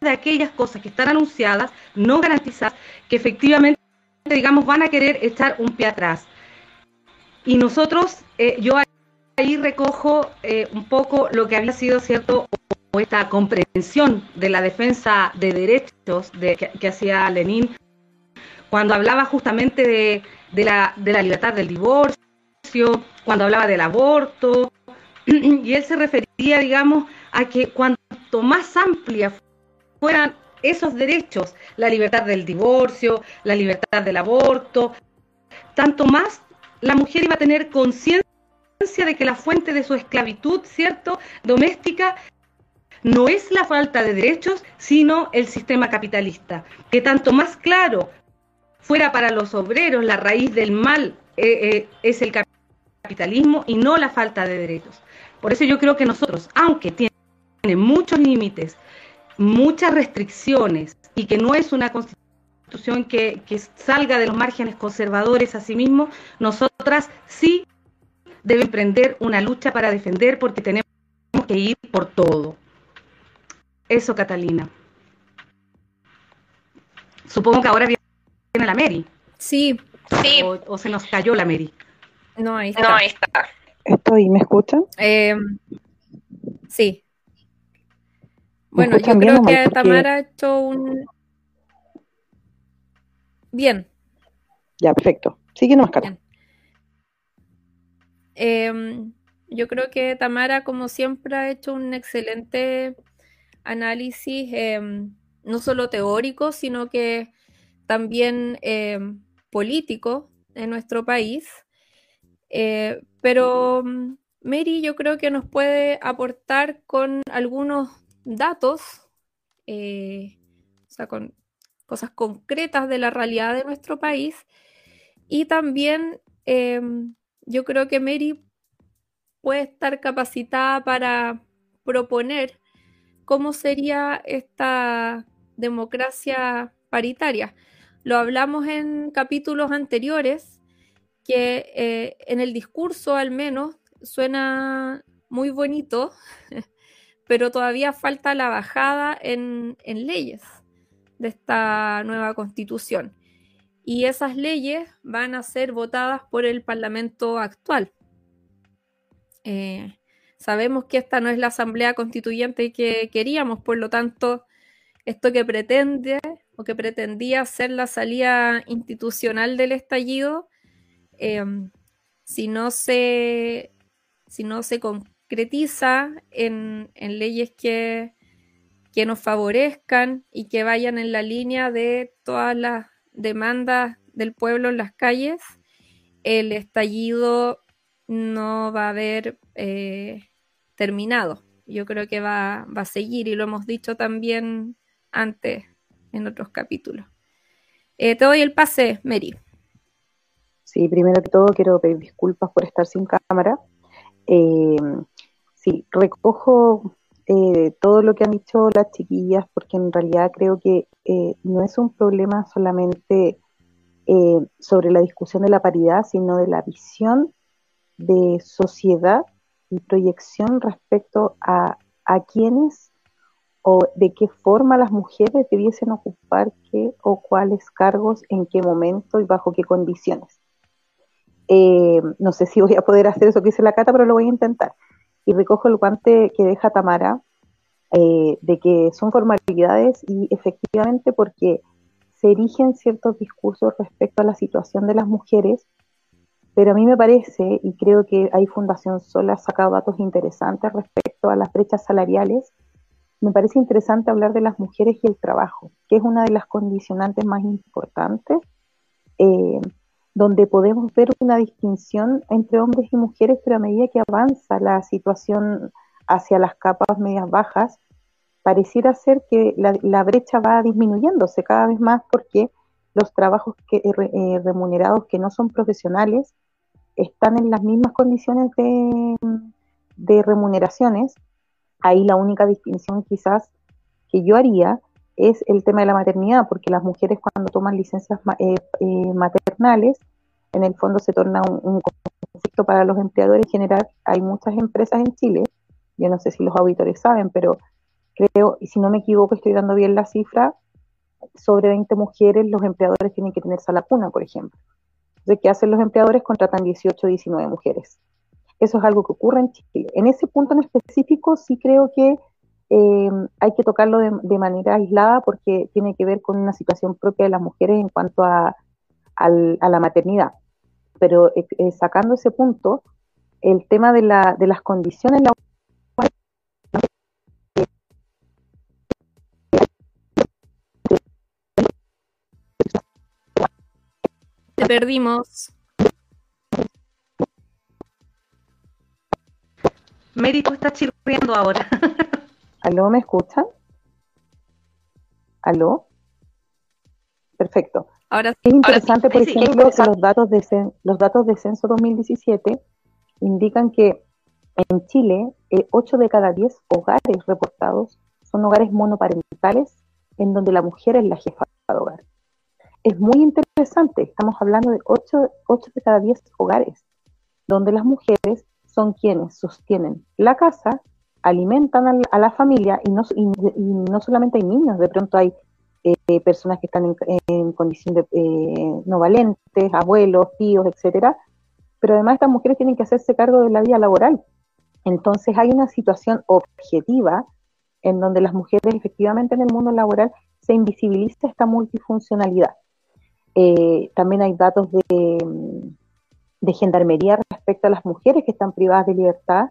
de aquellas cosas que están anunciadas, no garantizadas, que efectivamente, digamos, van a querer echar un pie atrás. Y nosotros, eh, yo ahí recojo un poco lo que había sido, ¿cierto?, esta comprensión de la defensa de derechos de, que, hacía Lenin cuando hablaba justamente de, de, la, de la libertad del divorcio, cuando hablaba del aborto, (clears throat) y él se refería, digamos, a que cuanto más amplia fueran esos derechos, la libertad del divorcio, la libertad del aborto, tanto más la mujer iba a tener conciencia de que la fuente de su esclavitud, ¿cierto?, doméstica, no es la falta de derechos, sino el sistema capitalista, que tanto más claro fuera para los obreros la raíz del mal eh, eh, es el capitalismo y no la falta de derechos. Por eso yo creo que nosotros, aunque tiene muchos límites, muchas restricciones y que no es una constitución que, salga de los márgenes conservadores a sí mismo, nosotras sí debemos emprender una lucha para defender porque tenemos que ir por todo. Eso, Catalina. Supongo que ahora viene la Mary. Sí. Sí. O, se nos cayó la Mary. No, ahí está. No, ahí está. Estoy, ¿me escuchan? Eh, sí. Bueno, yo creo que Tamara ha hecho un... Bien. Ya, perfecto. Sigue más, Carla. Eh, yo creo que Tamara, como siempre, ha hecho un excelente análisis, eh, no solo teórico, sino que también eh, político en nuestro país. Eh, pero mm, Mary yo creo que nos puede aportar con algunos datos, eh, o sea, con cosas concretas de la realidad de nuestro país. Y también yo creo que Mary puede estar capacitada para proponer cómo sería esta democracia paritaria. Lo hablamos en capítulos anteriores, que eh, en el discurso al menos suena muy bonito, (laughs) pero todavía falta la bajada en, leyes de esta nueva constitución. Y esas leyes van a ser votadas por el Parlamento actual. Eh, sabemos que esta no es la asamblea constituyente que queríamos, por lo tanto, esto que pretende o que pretendía ser la salida institucional del estallido, eh, si, no se, si no se concretiza en, leyes que, que nos favorezcan y que vayan en la línea de todas las demandas del pueblo en las calles, el estallido no va a haber eh, terminado. Yo creo que va, va, a seguir y lo hemos dicho también antes en otros capítulos. Eh, te doy el pase, Mary. Sí, primero que todo quiero pedir disculpas por estar sin cámara. Eh, sí, recojo todo lo que han dicho las chiquillas porque en realidad creo que no es un problema solamente sobre la discusión de la paridad, sino de la visión de sociedad y proyección respecto a, a quiénes o de qué forma las mujeres debiesen ocupar qué o cuáles cargos, en qué momento y bajo qué condiciones. Eh, no sé si voy a poder hacer eso que dice la Cata, pero lo voy a intentar. Y recojo el guante que deja Tamara, eh, de que son formalidades y efectivamente porque se erigen ciertos discursos respecto a la situación de las mujeres pero a mí me parece, y creo que hay Fundación Sol ha sacado datos interesantes respecto a las brechas salariales, me parece interesante hablar de las mujeres y el trabajo, que es una de las condicionantes más importantes, eh, donde podemos ver una distinción entre hombres y mujeres, pero a medida que avanza la situación hacia las capas medias bajas, pareciera ser que la, brecha va disminuyéndose cada vez más porque los trabajos que, eh, remunerados que no son profesionales están en las mismas condiciones de, remuneraciones. Ahí la única distinción quizás que yo haría es el tema de la maternidad, porque las mujeres cuando toman licencias eh, eh, maternales, en el fondo se torna un, conflicto para los empleadores en general. Hay muchas empresas en Chile, yo no sé si los auditores saben, pero creo, y si no me equivoco, estoy dando bien la cifra, sobre 20 mujeres los empleadores tienen que tener sala cuna, por ejemplo de ¿qué hacen los empleadores? Contratan 18 o 19 mujeres. Eso es algo que ocurre en Chile. En ese punto en específico sí creo que eh, hay que tocarlo de, manera aislada porque tiene que ver con una situación propia de las mujeres en cuanto a, la maternidad. Pero eh, eh, sacando ese punto, el tema de, la, de las condiciones perdimos. Mary, tú estás chirriando ahora. (laughs) ¿Aló, me escuchan? ¿Aló? Perfecto. Ahora Es interesante, por ejemplo, que los datos, de, los datos de Censo 2017 indican que en Chile, 8 eh, de cada 10 hogares reportados son hogares monoparentales en donde la mujer es la jefa de hogar. Es muy interesante, estamos hablando de 8, 8 de cada 10 hogares, donde las mujeres son quienes sostienen la casa, alimentan a la, familia y no, y, no solamente hay niños, de pronto hay eh, personas que están en, condición de eh, no valentes, abuelos, tíos, etcétera, pero además estas mujeres tienen que hacerse cargo de la vida laboral. Entonces hay una situación objetiva en donde las mujeres efectivamente en el mundo laboral se invisibiliza esta multifuncionalidad. Eh, también hay datos de, de gendarmería respecto a las mujeres que están privadas de libertad.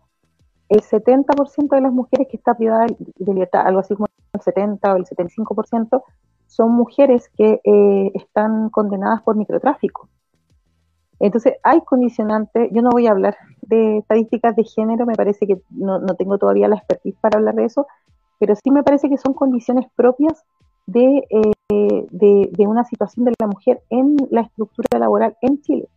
El 70% de las mujeres que están privadas de libertad, algo así como el 70 o el 75%, son mujeres que eh, están condenadas por microtráfico. Entonces, hay condicionantes, yo no voy a hablar de estadísticas de género, me parece que no, tengo todavía la expertise para hablar de eso, pero sí me parece que son condiciones propias de, eh, de, de, una situación de la mujer en la estructura laboral en Chile,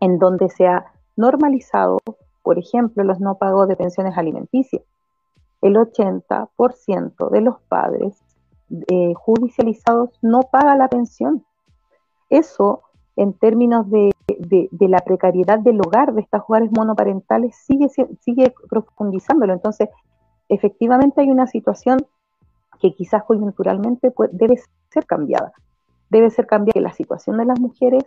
en donde se ha normalizado, por ejemplo, los no pagos de pensiones alimenticias. El 80% de los padres eh, judicializados no paga la pensión. Eso, en términos de, la precariedad del hogar de estas hogares monoparentales, sigue, sigue profundizándolo. Entonces, efectivamente hay una situación que quizás coyunturalmente debe ser cambiada. Debe ser cambiada. La situación de las mujeres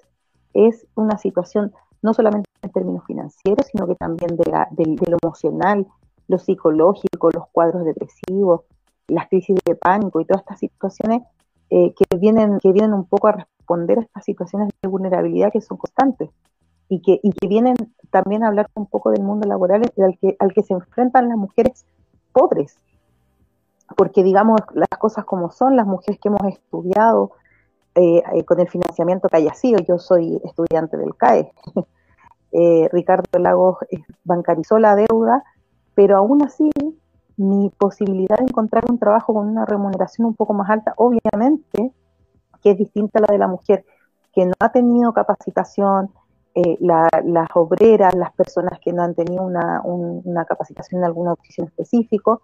es una situación no solamente en términos financieros, sino que también de, de lo emocional, lo psicológico, los cuadros depresivos, las crisis de pánico y todas estas situaciones eh, que, vienen, que vienen un poco a responder a estas situaciones de vulnerabilidad que son constantes y que, y que vienen también a hablar un poco del mundo laboral al que, al que se enfrentan las mujeres pobres. Porque digamos las cosas como son, las mujeres que hemos estudiado eh, eh, con el financiamiento que haya sido, yo soy estudiante del CAE, (laughs) Ricardo Lagos bancarizó la deuda, pero aún así mi posibilidad de encontrar un trabajo con una remuneración un poco más alta, obviamente, que es distinta a la de la mujer que no ha tenido capacitación, eh, las obreras, las personas que no han tenido una, capacitación en alguna opción específico,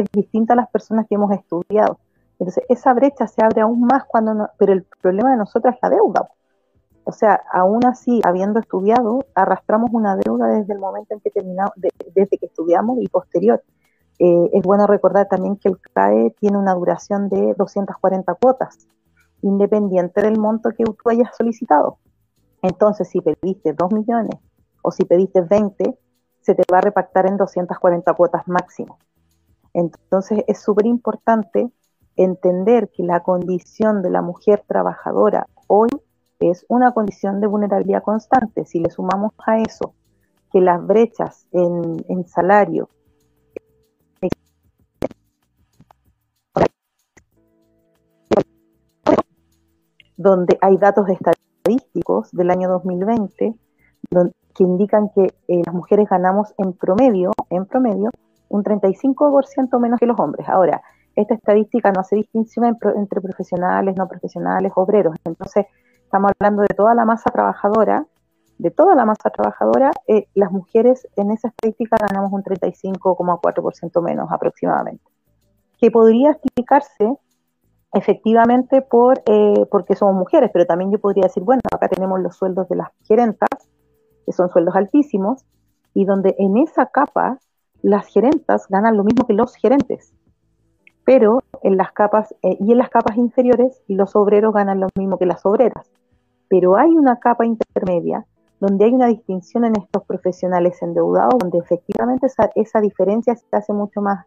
es distinta a las personas que hemos estudiado. Entonces, esa brecha se abre aún más cuando no, pero el problema de nosotros es la deuda. O sea, aún así, habiendo estudiado, arrastramos una deuda desde el momento en que terminamos, desde que estudiamos y posterior. Eh, es bueno recordar también que el CAE tiene una duración de 240 cuotas, independiente del monto que tú hayas solicitado. Entonces, si pediste 2 millones o si pediste 20, se te va a repactar en 240 cuotas máximo. Entonces, es súper importante entender que la condición de la mujer trabajadora hoy es una condición de vulnerabilidad constante. Si le sumamos a eso que las brechas en, en salario donde hay datos estadísticos del año 2020 que indican que eh, las mujeres ganamos en promedio, en promedio, un 35% menos que los hombres. Ahora, esta estadística no hace distinción entre profesionales, no profesionales, obreros. Entonces, estamos hablando de toda la masa trabajadora, de toda la masa trabajadora, eh, las mujeres en esa estadística ganamos un 35,4% menos aproximadamente. Que podría explicarse efectivamente por eh, porque somos mujeres, pero también yo podría decir, bueno, acá tenemos los sueldos de las gerentas, que son sueldos altísimos, y donde en esa capa las gerentas ganan lo mismo que los gerentes, pero en las capas eh, y en las capas inferiores los obreros ganan lo mismo que las obreras. Pero hay una capa intermedia donde hay una distinción en estos profesionales endeudados, donde efectivamente esa, esa diferencia se hace mucho más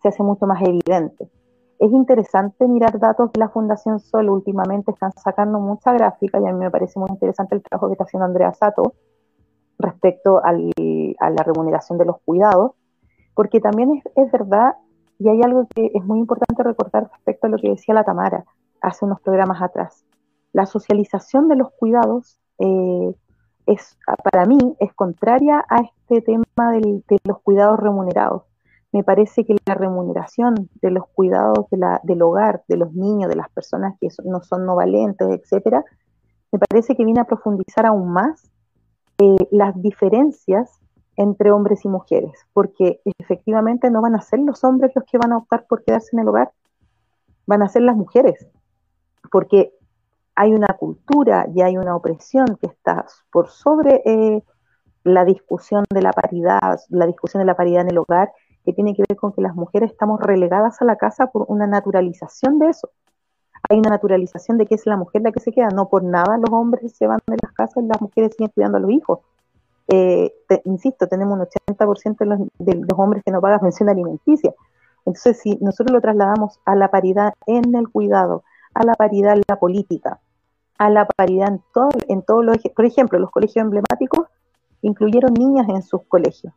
se hace mucho más evidente es interesante mirar datos de la Fundación Sol. Últimamente están sacando mucha gráfica y a mí me parece muy interesante el trabajo que está haciendo Andrea Sato respecto a la remuneración de los cuidados, porque también es, verdad y hay algo que es muy importante recordar respecto a lo que decía la Tamara hace unos programas atrás. La socialización de los cuidados eh, es, para mí, es contraria a este tema de los cuidados remunerados me parece que la remuneración de los cuidados del hogar, de los niños, de las personas que no son no valentes, etcétera, me parece que viene a profundizar aún más eh, las diferencias entre hombres y mujeres, porque efectivamente no van a ser los hombres los que van a optar por quedarse en el hogar, van a ser las mujeres, porque hay una cultura y hay una opresión que está por sobre eh, la discusión de la paridad, la discusión de la paridad en el hogar, que tiene que ver con que las mujeres estamos relegadas a la casa por una naturalización de eso. Hay una naturalización de que es la mujer la que se queda, no por nada los hombres se van de las casas y las mujeres siguen cuidando a los hijos. Eh, insisto, tenemos un 80% de los, de los hombres que no pagan pensión alimenticia. Entonces, si nosotros lo trasladamos a la paridad en el cuidado, a la paridad en la política, a la paridad en todo, en todos los, por ejemplo, los colegios emblemáticos incluyeron niñas en sus colegios.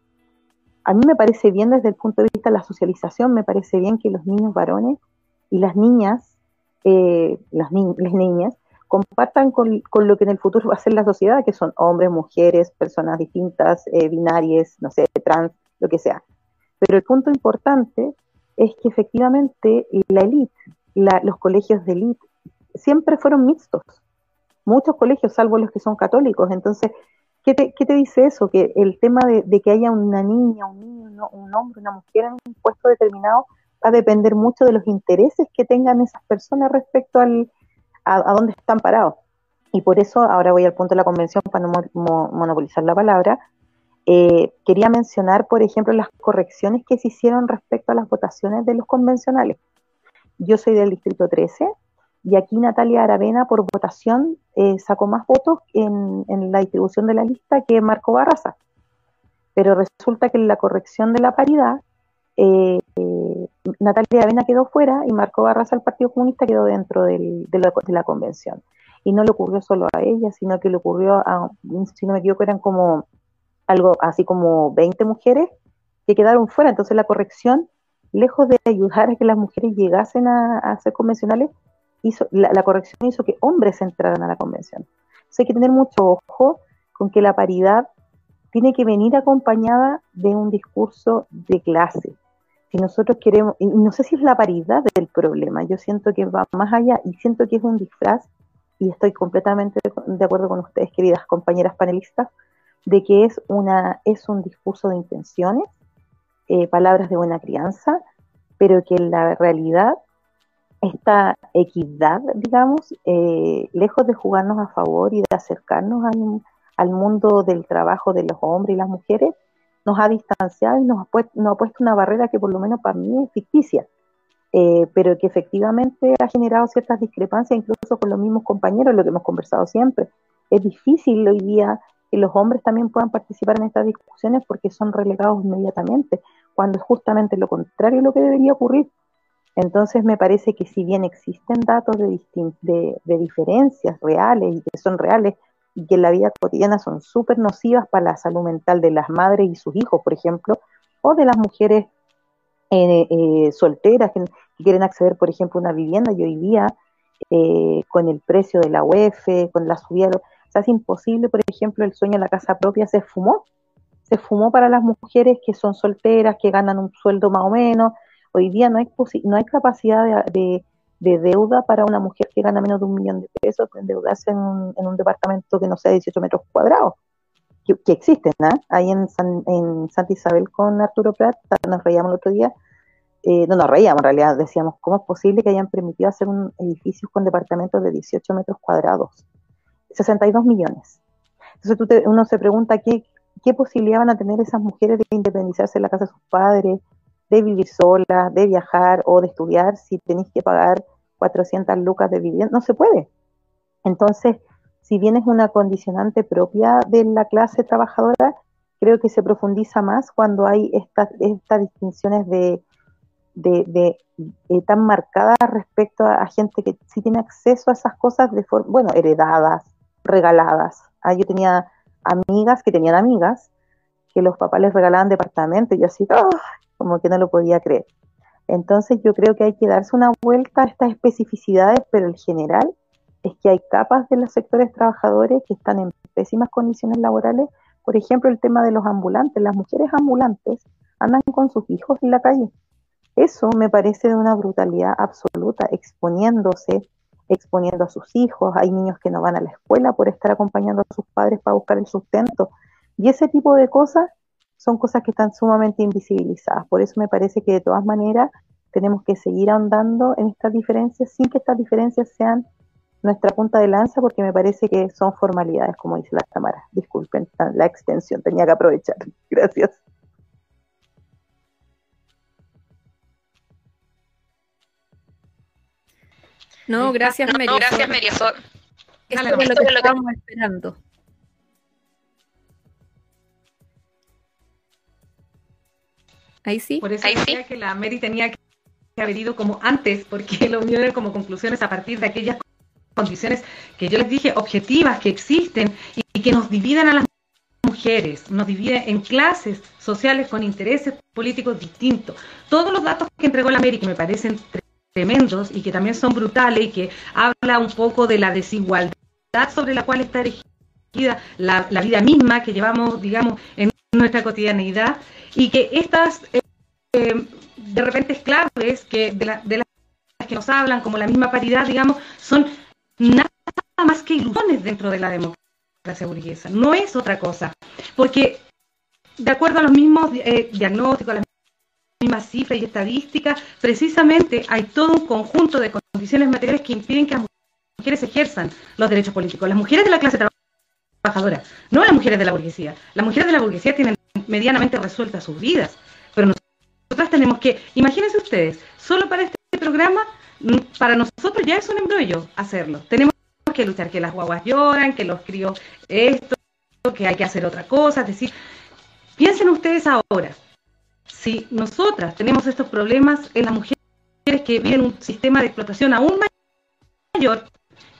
A mí me parece bien desde el punto de vista de la socialización, me parece bien que los niños varones y las niñas, eh, las, niñas, compartan con, lo que en el futuro va a ser la sociedad, que son hombres, mujeres, personas distintas, eh, binarias, no sé, trans, lo que sea. Pero el punto importante es que efectivamente la élite, los colegios de élite, siempre fueron mixtos. Muchos colegios, salvo los que son católicos. Entonces, ¿qué te, qué te dice eso? Que el tema de, que haya una niña, un niño, un hombre, una mujer en un puesto determinado va a depender mucho de los intereses que tengan esas personas respecto al, a, dónde están parados. Y por eso, ahora voy al punto de la convención para no monopolizar la palabra, eh, quería mencionar, por ejemplo, las correcciones que se hicieron respecto a las votaciones de los convencionales. Yo soy del Distrito 13 y aquí Natalia Aravena por votación eh, sacó más votos en, la distribución de la lista que Marco Barraza. Pero resulta que en la corrección de la paridad, eh, Natalia Aravena quedó fuera y Marco Barraza, el Partido Comunista, quedó dentro de, la, la convención. Y no le ocurrió solo a ella, sino que le ocurrió a, si no me equivoco, eran como algo así como 20 mujeres que quedaron fuera. Entonces la corrección, lejos de ayudar a que las mujeres llegasen a, ser convencionales, hizo, la, corrección hizo que hombres entraran a la convención. Entonces hay que tener mucho ojo con que la paridad tiene que venir acompañada de un discurso de clase. Si nosotros queremos, y no sé si es la paridad del problema, yo siento que va más allá y siento que es un disfraz, y estoy completamente de acuerdo con ustedes, queridas compañeras panelistas, de que es, una, es un discurso de intenciones, eh, palabras de buena crianza, pero que en la realidad esta equidad, digamos, eh, lejos de jugarnos a favor y de acercarnos al, al, mundo del trabajo de los hombres y las mujeres, nos ha distanciado y nos ha, puesto, nos ha puesto una barrera que por lo menos para mí es ficticia, eh, pero que efectivamente ha generado ciertas discrepancias incluso con los mismos compañeros, lo que hemos conversado siempre. Es difícil hoy día que los hombres también puedan participar en estas discusiones porque son relegados inmediatamente, cuando es justamente lo contrario lo que debería ocurrir. Entonces me parece que si bien existen datos de, de, diferencias reales y que son reales y que en la vida cotidiana son súper nocivas para la salud mental de las madres y sus hijos, por ejemplo, o de las mujeres eh, eh, solteras que, quieren acceder, por ejemplo, a una vivienda y hoy día eh, con el precio de la UEF, con la subida, o sea, es imposible, por ejemplo, el sueño de la casa propia se fumó. Se fumó para las mujeres que son solteras, que ganan un sueldo más o menos. Hoy día no hay, no hay capacidad de, deuda para una mujer que gana menos de un millón de pesos endeudarse en un, en un departamento que no sea 18 metros cuadrados. Que, existen, ¿no? ¿ah? Ahí en, en Santa Isabel con Arturo Prat, nos reíamos el otro día, eh, no nos reíamos en realidad, decíamos, ¿cómo es posible que hayan permitido hacer un edificio con departamentos de 18 metros cuadrados? 62 millones. Entonces uno se pregunta qué, qué posibilidad van a tener esas mujeres de independizarse en la casa de sus padres, de vivir solas, de viajar o de estudiar si tenéis que pagar 400 lucas de vivienda. No se puede. Entonces, si bien es una condicionante propia de la clase trabajadora, creo que se profundiza más cuando hay estas, estas distinciones de, de, eh, tan marcadas respecto a, gente que sí tiene acceso a esas cosas de forma, bueno, heredadas, regaladas. Ah, yo tenía amigas que tenían amigas que los papás les regalaban departamentos y yo así, como que no lo podía creer. Entonces yo creo que hay que darse una vuelta a estas especificidades, pero el general es que hay capas de los sectores trabajadores que están en pésimas condiciones laborales. Por ejemplo, el tema de los ambulantes. Las mujeres ambulantes andan con sus hijos en la calle. Eso me parece de una brutalidad absoluta, exponiéndose, exponiendo a sus hijos. Hay niños que no van a la escuela por estar acompañando a sus padres para buscar el sustento. Y ese tipo de cosas son cosas que están sumamente invisibilizadas. Por eso me parece que de todas maneras tenemos que seguir ahondando en estas diferencias sin que estas diferencias sean nuestra punta de lanza, porque me parece que son formalidades, como dice la Tamara. Disculpen la extensión, tenía que aprovechar. (laughs) Gracias. No, gracias, Mary. gracias, Mary. Esto es lo que estamos esperando. Ahí sí. Por eso decía que la Mary tenía que haber ido como antes, porque lo mío era como conclusiones a partir de aquellas condiciones que yo les dije, objetivas, que existen y que nos dividen a las mujeres, nos dividen en clases sociales con intereses políticos distintos. Todos los datos que entregó la Mary, que me parecen tremendos y que también son brutales y que habla un poco de la desigualdad sobre la cual está erigida la, vida misma que llevamos, digamos, en nuestra cotidianeidad y que estas eh, eh, de repente claves que de, de las que nos hablan, como la misma paridad, digamos, son nada más que ilusiones dentro de la democracia burguesa, no es otra cosa, porque de acuerdo a los mismos eh, diagnósticos, a las mismas cifras y estadísticas, precisamente hay todo un conjunto de condiciones materiales que impiden que las mujeres ejerzan los derechos políticos. Las mujeres de la clase trabajadora, no las mujeres de la burguesía. Las mujeres de la burguesía tienen medianamente resueltas sus vidas, pero nosotras tenemos que, imagínense ustedes, solo para este programa para nosotros ya es un embrollo hacerlo. Tenemos que luchar, que las guaguas lloran, que los críos esto, que hay que hacer otra cosa. Es decir, piensen ustedes ahora, si nosotras tenemos estos problemas en las mujeres que viven un sistema de explotación aún mayor,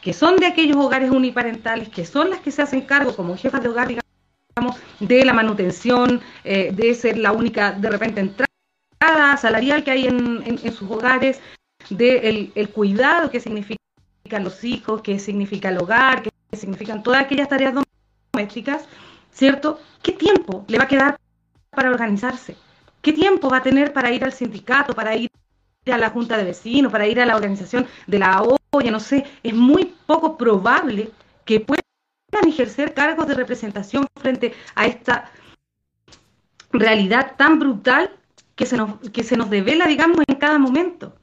que son de aquellos hogares uniparentales, que son las que se hacen cargo como jefas de hogar, digamos, de la manutención, eh, de ser la única, de repente, entrada salarial que hay en sus hogares, del el cuidado que significan los hijos, que significa el hogar, que significan todas aquellas tareas domésticas, ¿cierto? ¿Qué tiempo le va a quedar para organizarse? ¿Qué tiempo va a tener para ir al sindicato, para ir a la junta de vecinos, para ir a la organización de la olla? No sé, es muy poco probable que puedan ejercer cargos de representación frente a esta realidad tan brutal que se nos, que se nos devela, digamos, en cada momento.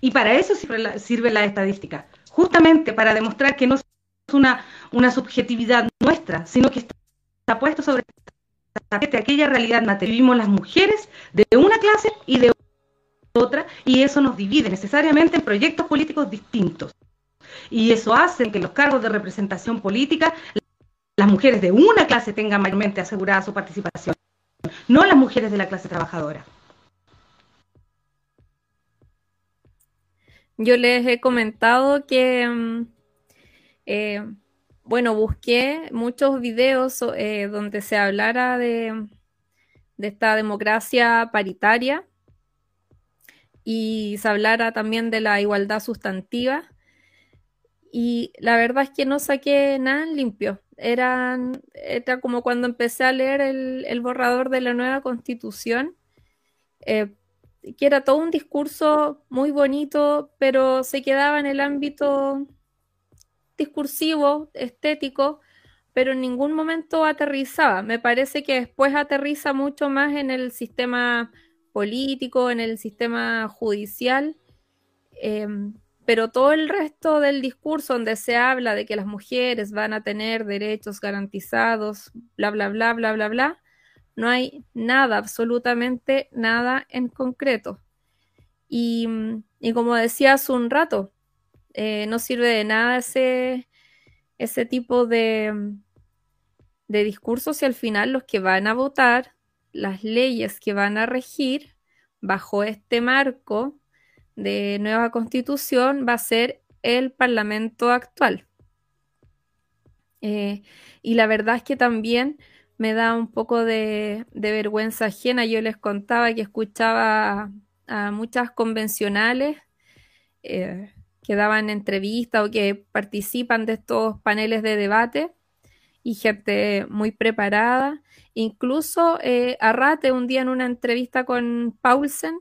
Y para eso sirve la, estadística, justamente para demostrar que no es una, una subjetividad nuestra, sino que está puesto sobre aquella realidad material. Vivimos las mujeres de una clase y de otra, y eso nos divide necesariamente en proyectos políticos distintos. Y eso hace que los cargos de representación política, las mujeres de una clase tengan mayormente asegurada su participación, no las mujeres de la clase trabajadora. Yo les he comentado que, mm, eh, bueno, busqué muchos videos eh, donde se hablara de, de esta democracia paritaria y se hablara también de la igualdad sustantiva. Y la verdad es que no saqué nada limpio. Eran, era como cuando empecé a leer el, borrador de la nueva constitución. Eh, que era todo un discurso muy bonito, pero se quedaba en el ámbito discursivo, estético, pero en ningún momento aterrizaba. Me parece que después aterriza mucho más en el sistema político, en el sistema judicial, em, pero todo el resto del discurso donde se habla de que las mujeres van a tener derechos garantizados, bla, bla, bla, bla, bla, bla, no hay nada, absolutamente nada en concreto. Y, como decía hace un rato, eh, no sirve de nada ese, ese tipo de, de discursos si al final los que van a votar, las leyes que van a regir bajo este marco de nueva constitución va a ser el Parlamento actual. Eh, y la verdad es que también me da un poco de, vergüenza ajena. Yo les contaba que escuchaba a, muchas convencionales eh, que daban entrevistas o que participan de estos paneles de debate y gente muy preparada. Incluso eh, Arrate un día en una entrevista con Paulsen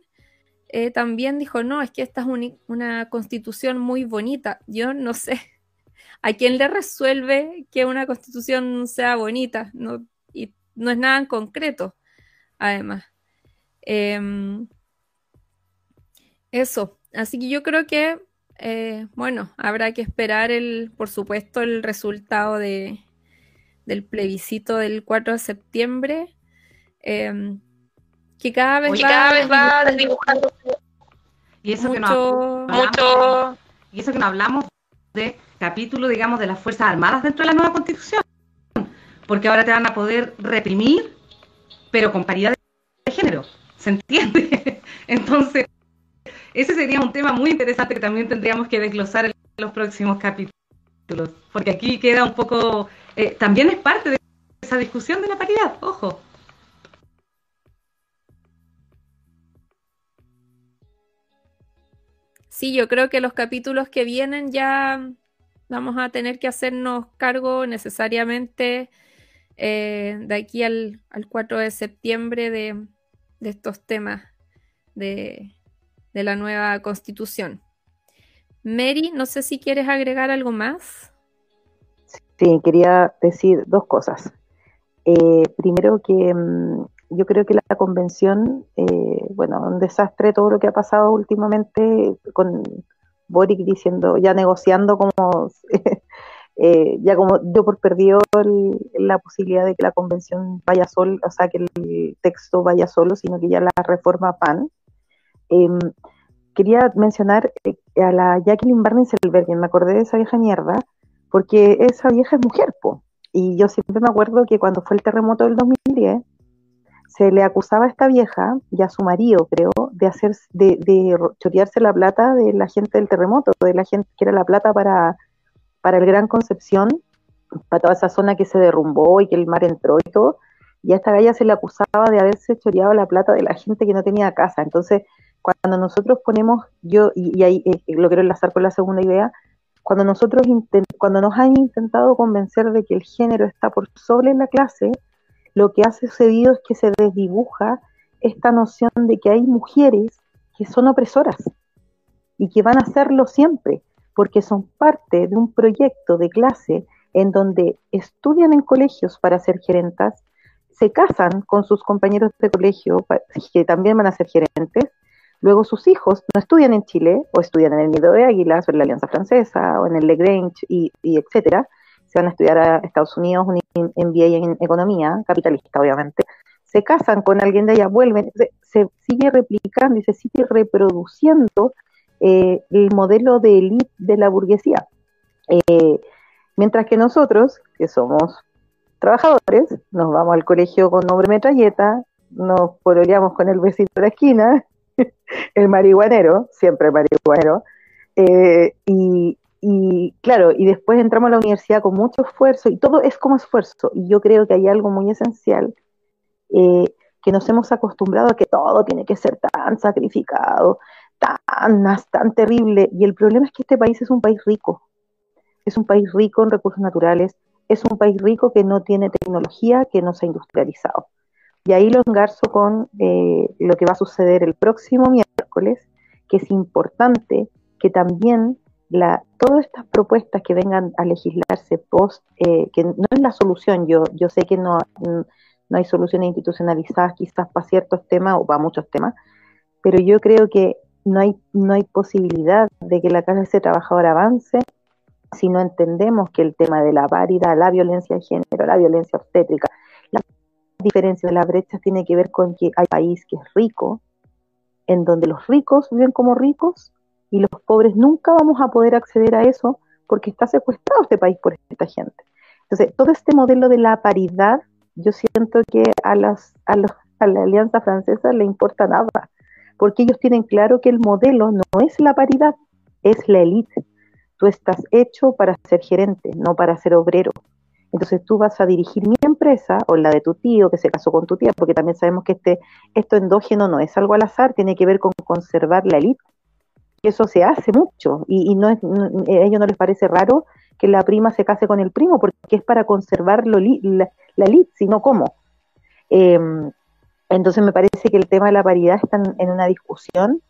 eh, también dijo, no, es que esta es una constitución muy bonita. Yo no sé (laughs) a quién le resuelve que una constitución sea bonita, no, y no es nada en concreto, además. Em, eso, así que yo creo que, eh, bueno, habrá que esperar, el, por supuesto, el resultado de, del plebiscito del 4 de septiembre, em, que cada vez va, cada vez va desdibujando. Y eso que no mucho. y eso que no hablamos de capítulo, digamos, de las Fuerzas Armadas dentro de la nueva Constitución, porque ahora te van a poder reprimir, pero con paridad de género, ¿se entiende? (laughs) Entonces, ese sería un tema muy interesante que también tendríamos que desglosar en los próximos capítulos, porque aquí queda un poco, eh, también es parte de esa discusión de la paridad, ojo. Sí, yo creo que los capítulos que vienen ya vamos a tener que hacernos cargo necesariamente eh, de aquí al, 4 de septiembre de, estos temas de, de, la nueva constitución. Mary, no sé si quieres agregar algo más. Sí, quería decir dos cosas. Eh, primero que mm, yo creo que la convención, eh, bueno, un desastre todo lo que ha pasado últimamente con Boric diciendo, ya negociando como, (laughs) eh, ya como yo por perdido la posibilidad de que la convención vaya solo, o sea, que el texto vaya solo, sino que ya la reforma PAN. Em, quería mencionar eh, a la Jacqueline Barney Selberg, me acordé de esa vieja mierda, porque esa vieja es mujer, po. Y yo siempre me acuerdo que cuando fue el terremoto del 2010, se le acusaba a esta vieja y a su marido, creo, de hacer, de, de chorearse la plata de la gente del terremoto, de la gente que era la plata para, para el Gran Concepción, para toda esa zona que se derrumbó y que el mar entró y todo. Y a esta galla se le acusaba de haberse choreado la plata de la gente que no tenía casa. Entonces, cuando nosotros ponemos, yo, y, ahí eh, lo quiero enlazar con la segunda idea, cuando nosotros cuando nos han intentado convencer de que el género está por sobre la clase, lo que ha sucedido es que se desdibuja esta noción de que hay mujeres que son opresoras y que van a serlo siempre, porque son parte de un proyecto de clase en donde estudian en colegios para ser gerentas, se casan con sus compañeros de colegio que también van a ser gerentes, luego sus hijos no estudian en Chile o estudian en el Nido de Águilas o en la Alianza Francesa o en el Legrange y, y etcétera, van a estudiar a Estados Unidos un MBA en economía, capitalista obviamente, se casan con alguien de allá, vuelven, se, sigue replicando y se sigue reproduciendo eh, el modelo de élite de la burguesía. Eh, mientras que nosotros, que somos trabajadores, nos vamos al colegio con nombre metralleta, nos pololeamos con el vecino de la esquina, (laughs) el marihuanero, siempre marihuanero, eh, y, claro, y después entramos a la universidad con mucho esfuerzo y todo es como esfuerzo. Y yo creo que hay algo muy esencial eh, que nos hemos acostumbrado a que todo tiene que ser tan sacrificado, tan, tan terrible. Y el problema es que este país es un país rico. Es un país rico en recursos naturales, es un país rico que no tiene tecnología, que no se ha industrializado. Y ahí lo engarzo con eh, lo que va a suceder el próximo miércoles, que es importante que también la, todas estas propuestas que vengan a legislarse post, eh, que no es la solución, yo, yo sé que no, no hay soluciones institucionalizadas quizás para ciertos temas o para muchos temas, pero yo creo que no hay, no hay posibilidad de que la clase trabajadora avance si no entendemos que el tema de la paridad, la violencia de género, la violencia obstétrica, la diferencia de las brechas tiene que ver con que hay país que es rico, en donde los ricos viven como ricos y los pobres nunca vamos a poder acceder a eso porque está secuestrado este país por esta gente. Entonces, todo este modelo de la paridad, yo siento que a, las, a, a la Alianza Francesa le importa nada, porque ellos tienen claro que el modelo no es la paridad, es la élite. Tú estás hecho para ser gerente, no para ser obrero. Entonces tú vas a dirigir mi empresa o la de tu tío que se casó con tu tía, porque también sabemos que este, esto endógeno no es algo al azar, tiene que ver con conservar la élite eso se hace mucho y, no a ellos no les parece raro que la prima se case con el primo, porque es para conservar la, la lid, sino cómo. Em, entonces me parece que el tema de la paridad está en, una discusión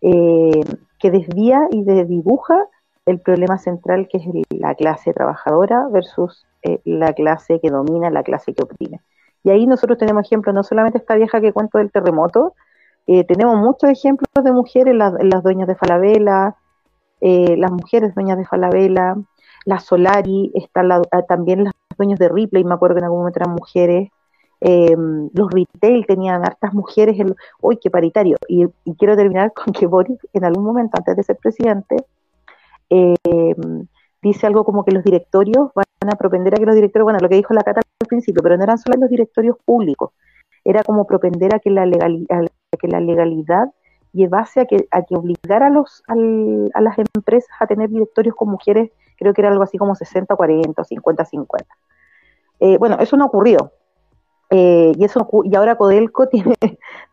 eh, que desvía y dibuja el problema central que es la clase trabajadora versus eh, la clase que domina, la clase que oprime. Y ahí nosotros tenemos ejemplos, no solamente esta vieja que cuento del terremoto, eh, tenemos muchos ejemplos de mujeres, las, dueñas de Falabella, eh, las mujeres dueñas de Falabella, las Solari, están ah, también las dueñas de Ripley, me acuerdo que en algún momento eran mujeres, los retail tenían hartas mujeres, uy, qué paritario, y, quiero terminar con que Boris en algún momento, antes de ser presidente, dice algo como que los directorios van a propender a que los directorios, bueno, lo que dijo la Cata al principio, pero no eran solo los directorios públicos, era como propender a que la, legalidad, que la legalidad llevase a que, a que obligara a, los, a las empresas a tener directorios con mujeres, creo que era algo así como 60-40 o 50-50. Eh, bueno, eso no ocurrió. Eh, y, eso, y ahora Codelco (laughs) tiene,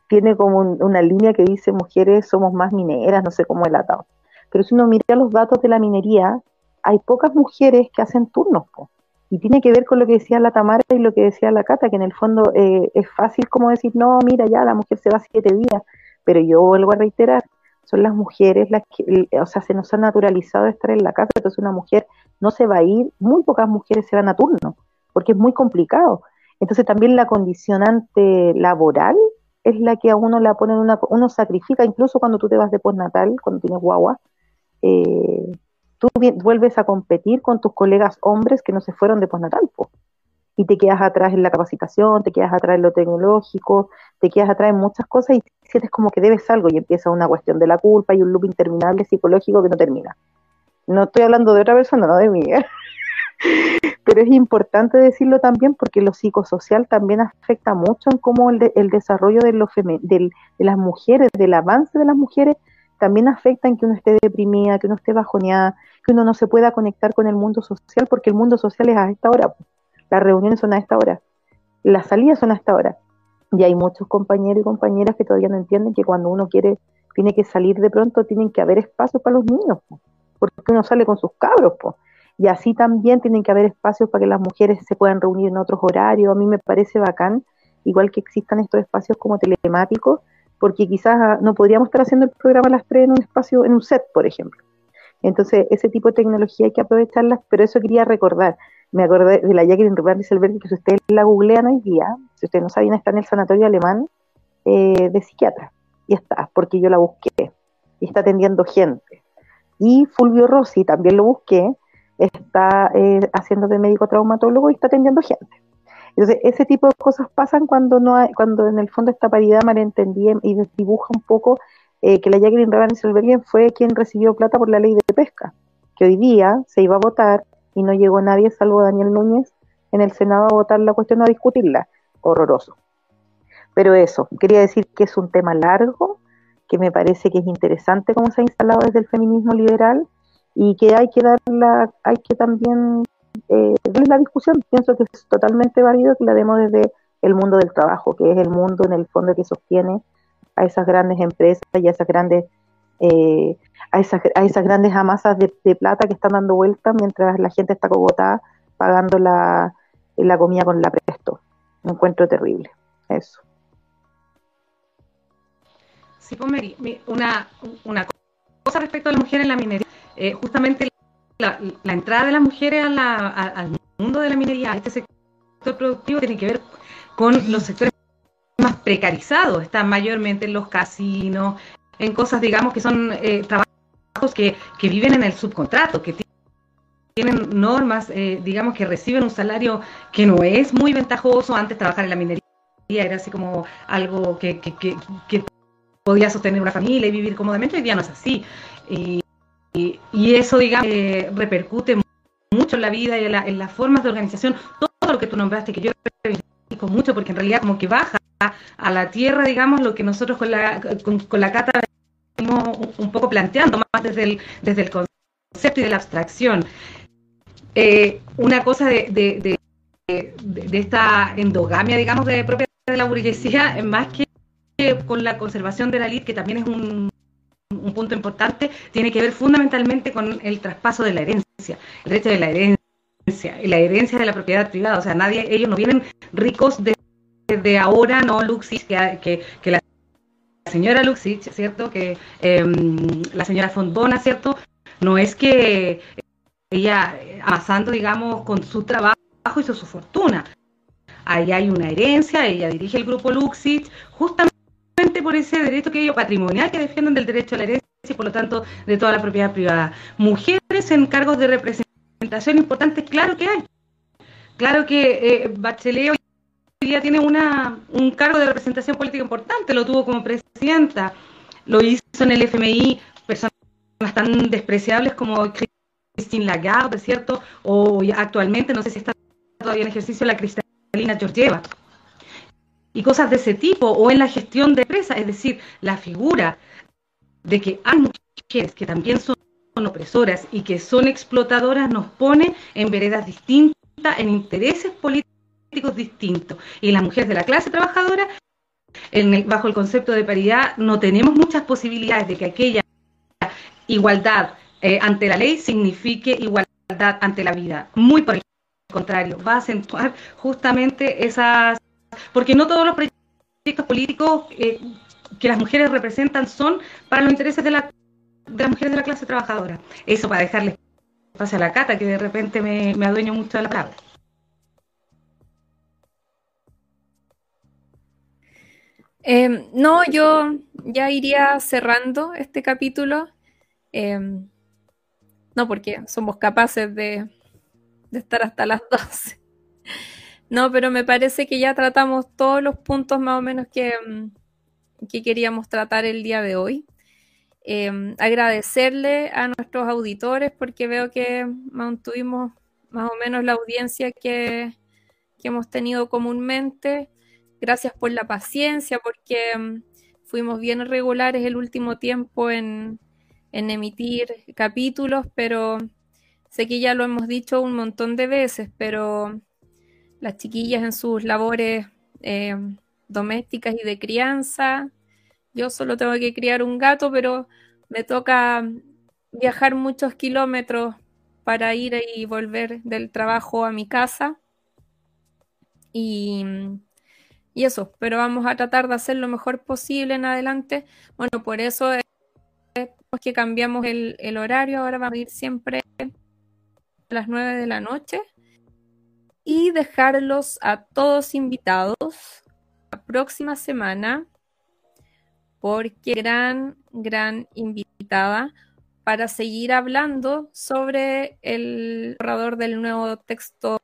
tiene como una línea que dice mujeres somos más mineras, no sé cómo el atado. Pero si uno mira los datos de la minería, hay pocas mujeres que hacen turnos. Y tiene que ver con lo que decía la Tamara y lo que decía la Cata, que en el fondo eh, es fácil como decir, no, mira, ya la mujer se va siete días. Pero yo vuelvo a reiterar, son las mujeres las que, o sea, se nos ha naturalizado estar en la casa, entonces una mujer no se va a ir, muy pocas mujeres se van a turno, porque es muy complicado. Entonces también la condicionante laboral es la que a uno la pone una, uno sacrifica, incluso cuando tú te vas de postnatal, cuando tienes guagua, eh, tú vuelves a competir con tus colegas hombres que no se fueron de postnatal, y te quedas atrás en la capacitación, te quedas atrás en lo tecnológico, te quedas atrás en muchas cosas y sientes como que debes algo y empieza una cuestión de la culpa y un loop interminable psicológico que no termina. No estoy hablando de otra persona, no de mí. ¿eh? (laughs) Pero es importante decirlo también porque lo psicosocial también afecta mucho en cómo el, el desarrollo de, de las mujeres, del avance de las mujeres, también afecta en que uno esté deprimida, que uno esté bajoneada, que uno no se pueda conectar con el mundo social, porque el mundo social es a esta hora. Las reuniones son a esta hora. Las salidas son a esta hora. Y hay muchos compañeros y compañeras que todavía no entienden que cuando uno quiere, tiene que salir de pronto, tienen que haber espacios para los niños, porque uno sale con sus cabros. Y así también tienen que haber espacios para que las mujeres se puedan reunir en otros horarios. A mí me parece bacán, igual que existan estos espacios como telemáticos, porque quizás no podríamos estar haciendo el programa las tres en un espacio, en un set, por ejemplo. Entonces, ese tipo de tecnología hay que aprovecharlas, pero eso quería recordar. Me acordé de la Jacqueline Rivera que si ustedes la googlean hoy día, si ustedes no saben, está en el sanatorio alemán eh, de psiquiatra. Y está, porque yo la busqué. Y está atendiendo gente. Y Fulvio Rossi, también lo busqué, está eh, haciendo de médico traumatólogo y está atendiendo gente. Entonces, ese tipo de cosas pasan cuando no hay, cuando en el fondo esta paridad malentendida y dibuja un poco eh, que la Jacqueline Ravensbergen fue quien recibió plata por la ley de pesca, que hoy día se iba a votar y no llegó nadie salvo Daniel Núñez en el Senado a votar la cuestión, a discutirla. Horroroso. Pero eso, quería decir que es un tema largo, que me parece que es interesante cómo se ha instalado desde el feminismo liberal y que hay que darla, hay que también eh, la discusión. Pienso que es totalmente válido que la demos desde el mundo del trabajo, que es el mundo en el fondo que sostiene a esas grandes empresas y a esas grandes eh, a, esas, a esas grandes amasas de, plata que están dando vuelta mientras la gente está cogotada pagando la, la comida con la presto. Un encuentro terrible. Eso. Sí, pues una, una cosa respecto a la mujer en la minería. Eh, justamente la, entrada de las mujeres al mundo de la minería, a este sector productivo, tiene que ver con los sectores más precarizados, están mayormente en los casinos, en cosas, digamos, que son eh, trabajos que, viven en el subcontrato, que tienen normas, eh, digamos, que reciben un salario que no es muy ventajoso. Antes trabajar en la minería era así como algo que, podía sostener una familia y vivir cómodamente, hoy día no es así. Y, eso, digamos, eh, repercute mucho en la vida y en, las formas de organización. Todo lo que tú nombraste, que yo reivindico mucho, porque en realidad como que baja a la tierra, digamos, lo que nosotros con la, con, la cata venimos un poco planteando, más desde el, desde el concepto y de la abstracción. Eh, una cosa de, de, de, esta endogamia, digamos, de propia de la burguesía, más que con la conservación de la lid, que también es un, un punto importante, tiene que ver fundamentalmente con el traspaso de la herencia. el derecho de la herencia, la herencia de la propiedad privada. O sea, nadie, ellos no vienen ricos desde ahora, no Luxis, que, que, la señora Luxich, ¿cierto? Que em, la señora Fondona, ¿cierto? No es que ella amasando, digamos, con su trabajo hizo su fortuna. Ahí hay una herencia, ella dirige el grupo Luxich, justamente por ese derecho que patrimonial que defienden del derecho a la herencia y por lo tanto de toda la propiedad privada. Mujeres en cargos de representación importantes, claro que hay. Claro que eh, Bachelet hoy día tiene una, un cargo de representación política importante, lo tuvo como presidenta, lo hizo en el FMI personas tan despreciables como Christine Lagarde, ¿cierto? O actualmente, no sé si está todavía en ejercicio, la Cristalina Georgieva. Y cosas de ese tipo, o en la gestión de empresas, es decir, la figura de que hay mujeres que también son opresoras y que son explotadoras nos pone en veredas distintas, en intereses políticos distintos. Y las mujeres de la clase trabajadora, bajo el concepto de paridad, no tenemos muchas posibilidades de que aquella igualdad eh, ante la ley signifique igualdad ante la vida. Muy por el contrario, va a acentuar justamente esas... Porque no todos los proyectos políticos eh, que las mujeres representan son para los intereses de, la, de las mujeres de la clase trabajadora. Eso para dejarles pase a la cata, que de repente me, me adueño mucho de la palabra. Em, no, yo ya iría cerrando este capítulo. Em, no, porque somos capaces de, de, estar hasta las (laughs) 12. No, pero me parece que ya tratamos todos los puntos más o menos que, em, que queríamos tratar el día de hoy. Em, agradecerle a nuestros auditores porque veo que mantuvimos más o menos la audiencia que, hemos tenido comúnmente. Gracias por la paciencia porque em, fuimos bien regulares el último tiempo en, emitir capítulos, pero sé que ya lo hemos dicho un montón de veces, pero las chiquillas en sus labores em, domésticas y de crianza. Yo solo tengo que criar un gato, pero me toca viajar muchos kilómetros para ir y volver del trabajo a mi casa. Y, eso, pero vamos a tratar de hacer lo mejor posible en adelante. Bueno, por eso es que cambiamos el, el horario. Ahora vamos a ir siempre a las 9 de la noche y dejarlos a todos invitados próxima semana porque gran, gran invitada para seguir hablando sobre el borrador del nuevo texto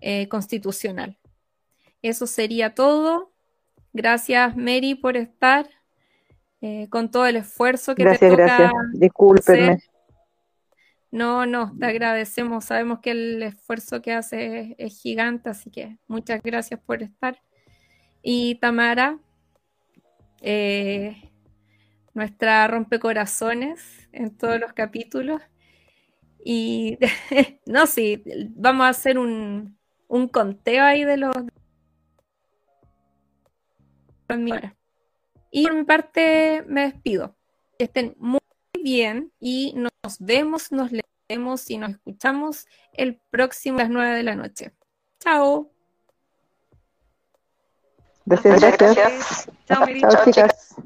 eh, constitucional. Eso sería todo. Gracias, Mary, por estar eh, con todo el esfuerzo que gracias, te toca Gracias, discúlpenme. No, no, te agradecemos. Sabemos que el esfuerzo que hace es gigante, así que muchas gracias por estar. Y Tamara, eh, nuestra rompecorazones en todos los capítulos. Y (laughs) no, sí, vamos a hacer un, un conteo ahí de los. Y por mi parte me despido. Que estén muy bien y nos vemos, nos leemos y nos escuchamos el próximo a las 9 de la noche. Chao. Gracias, gracias. Chao, chicas.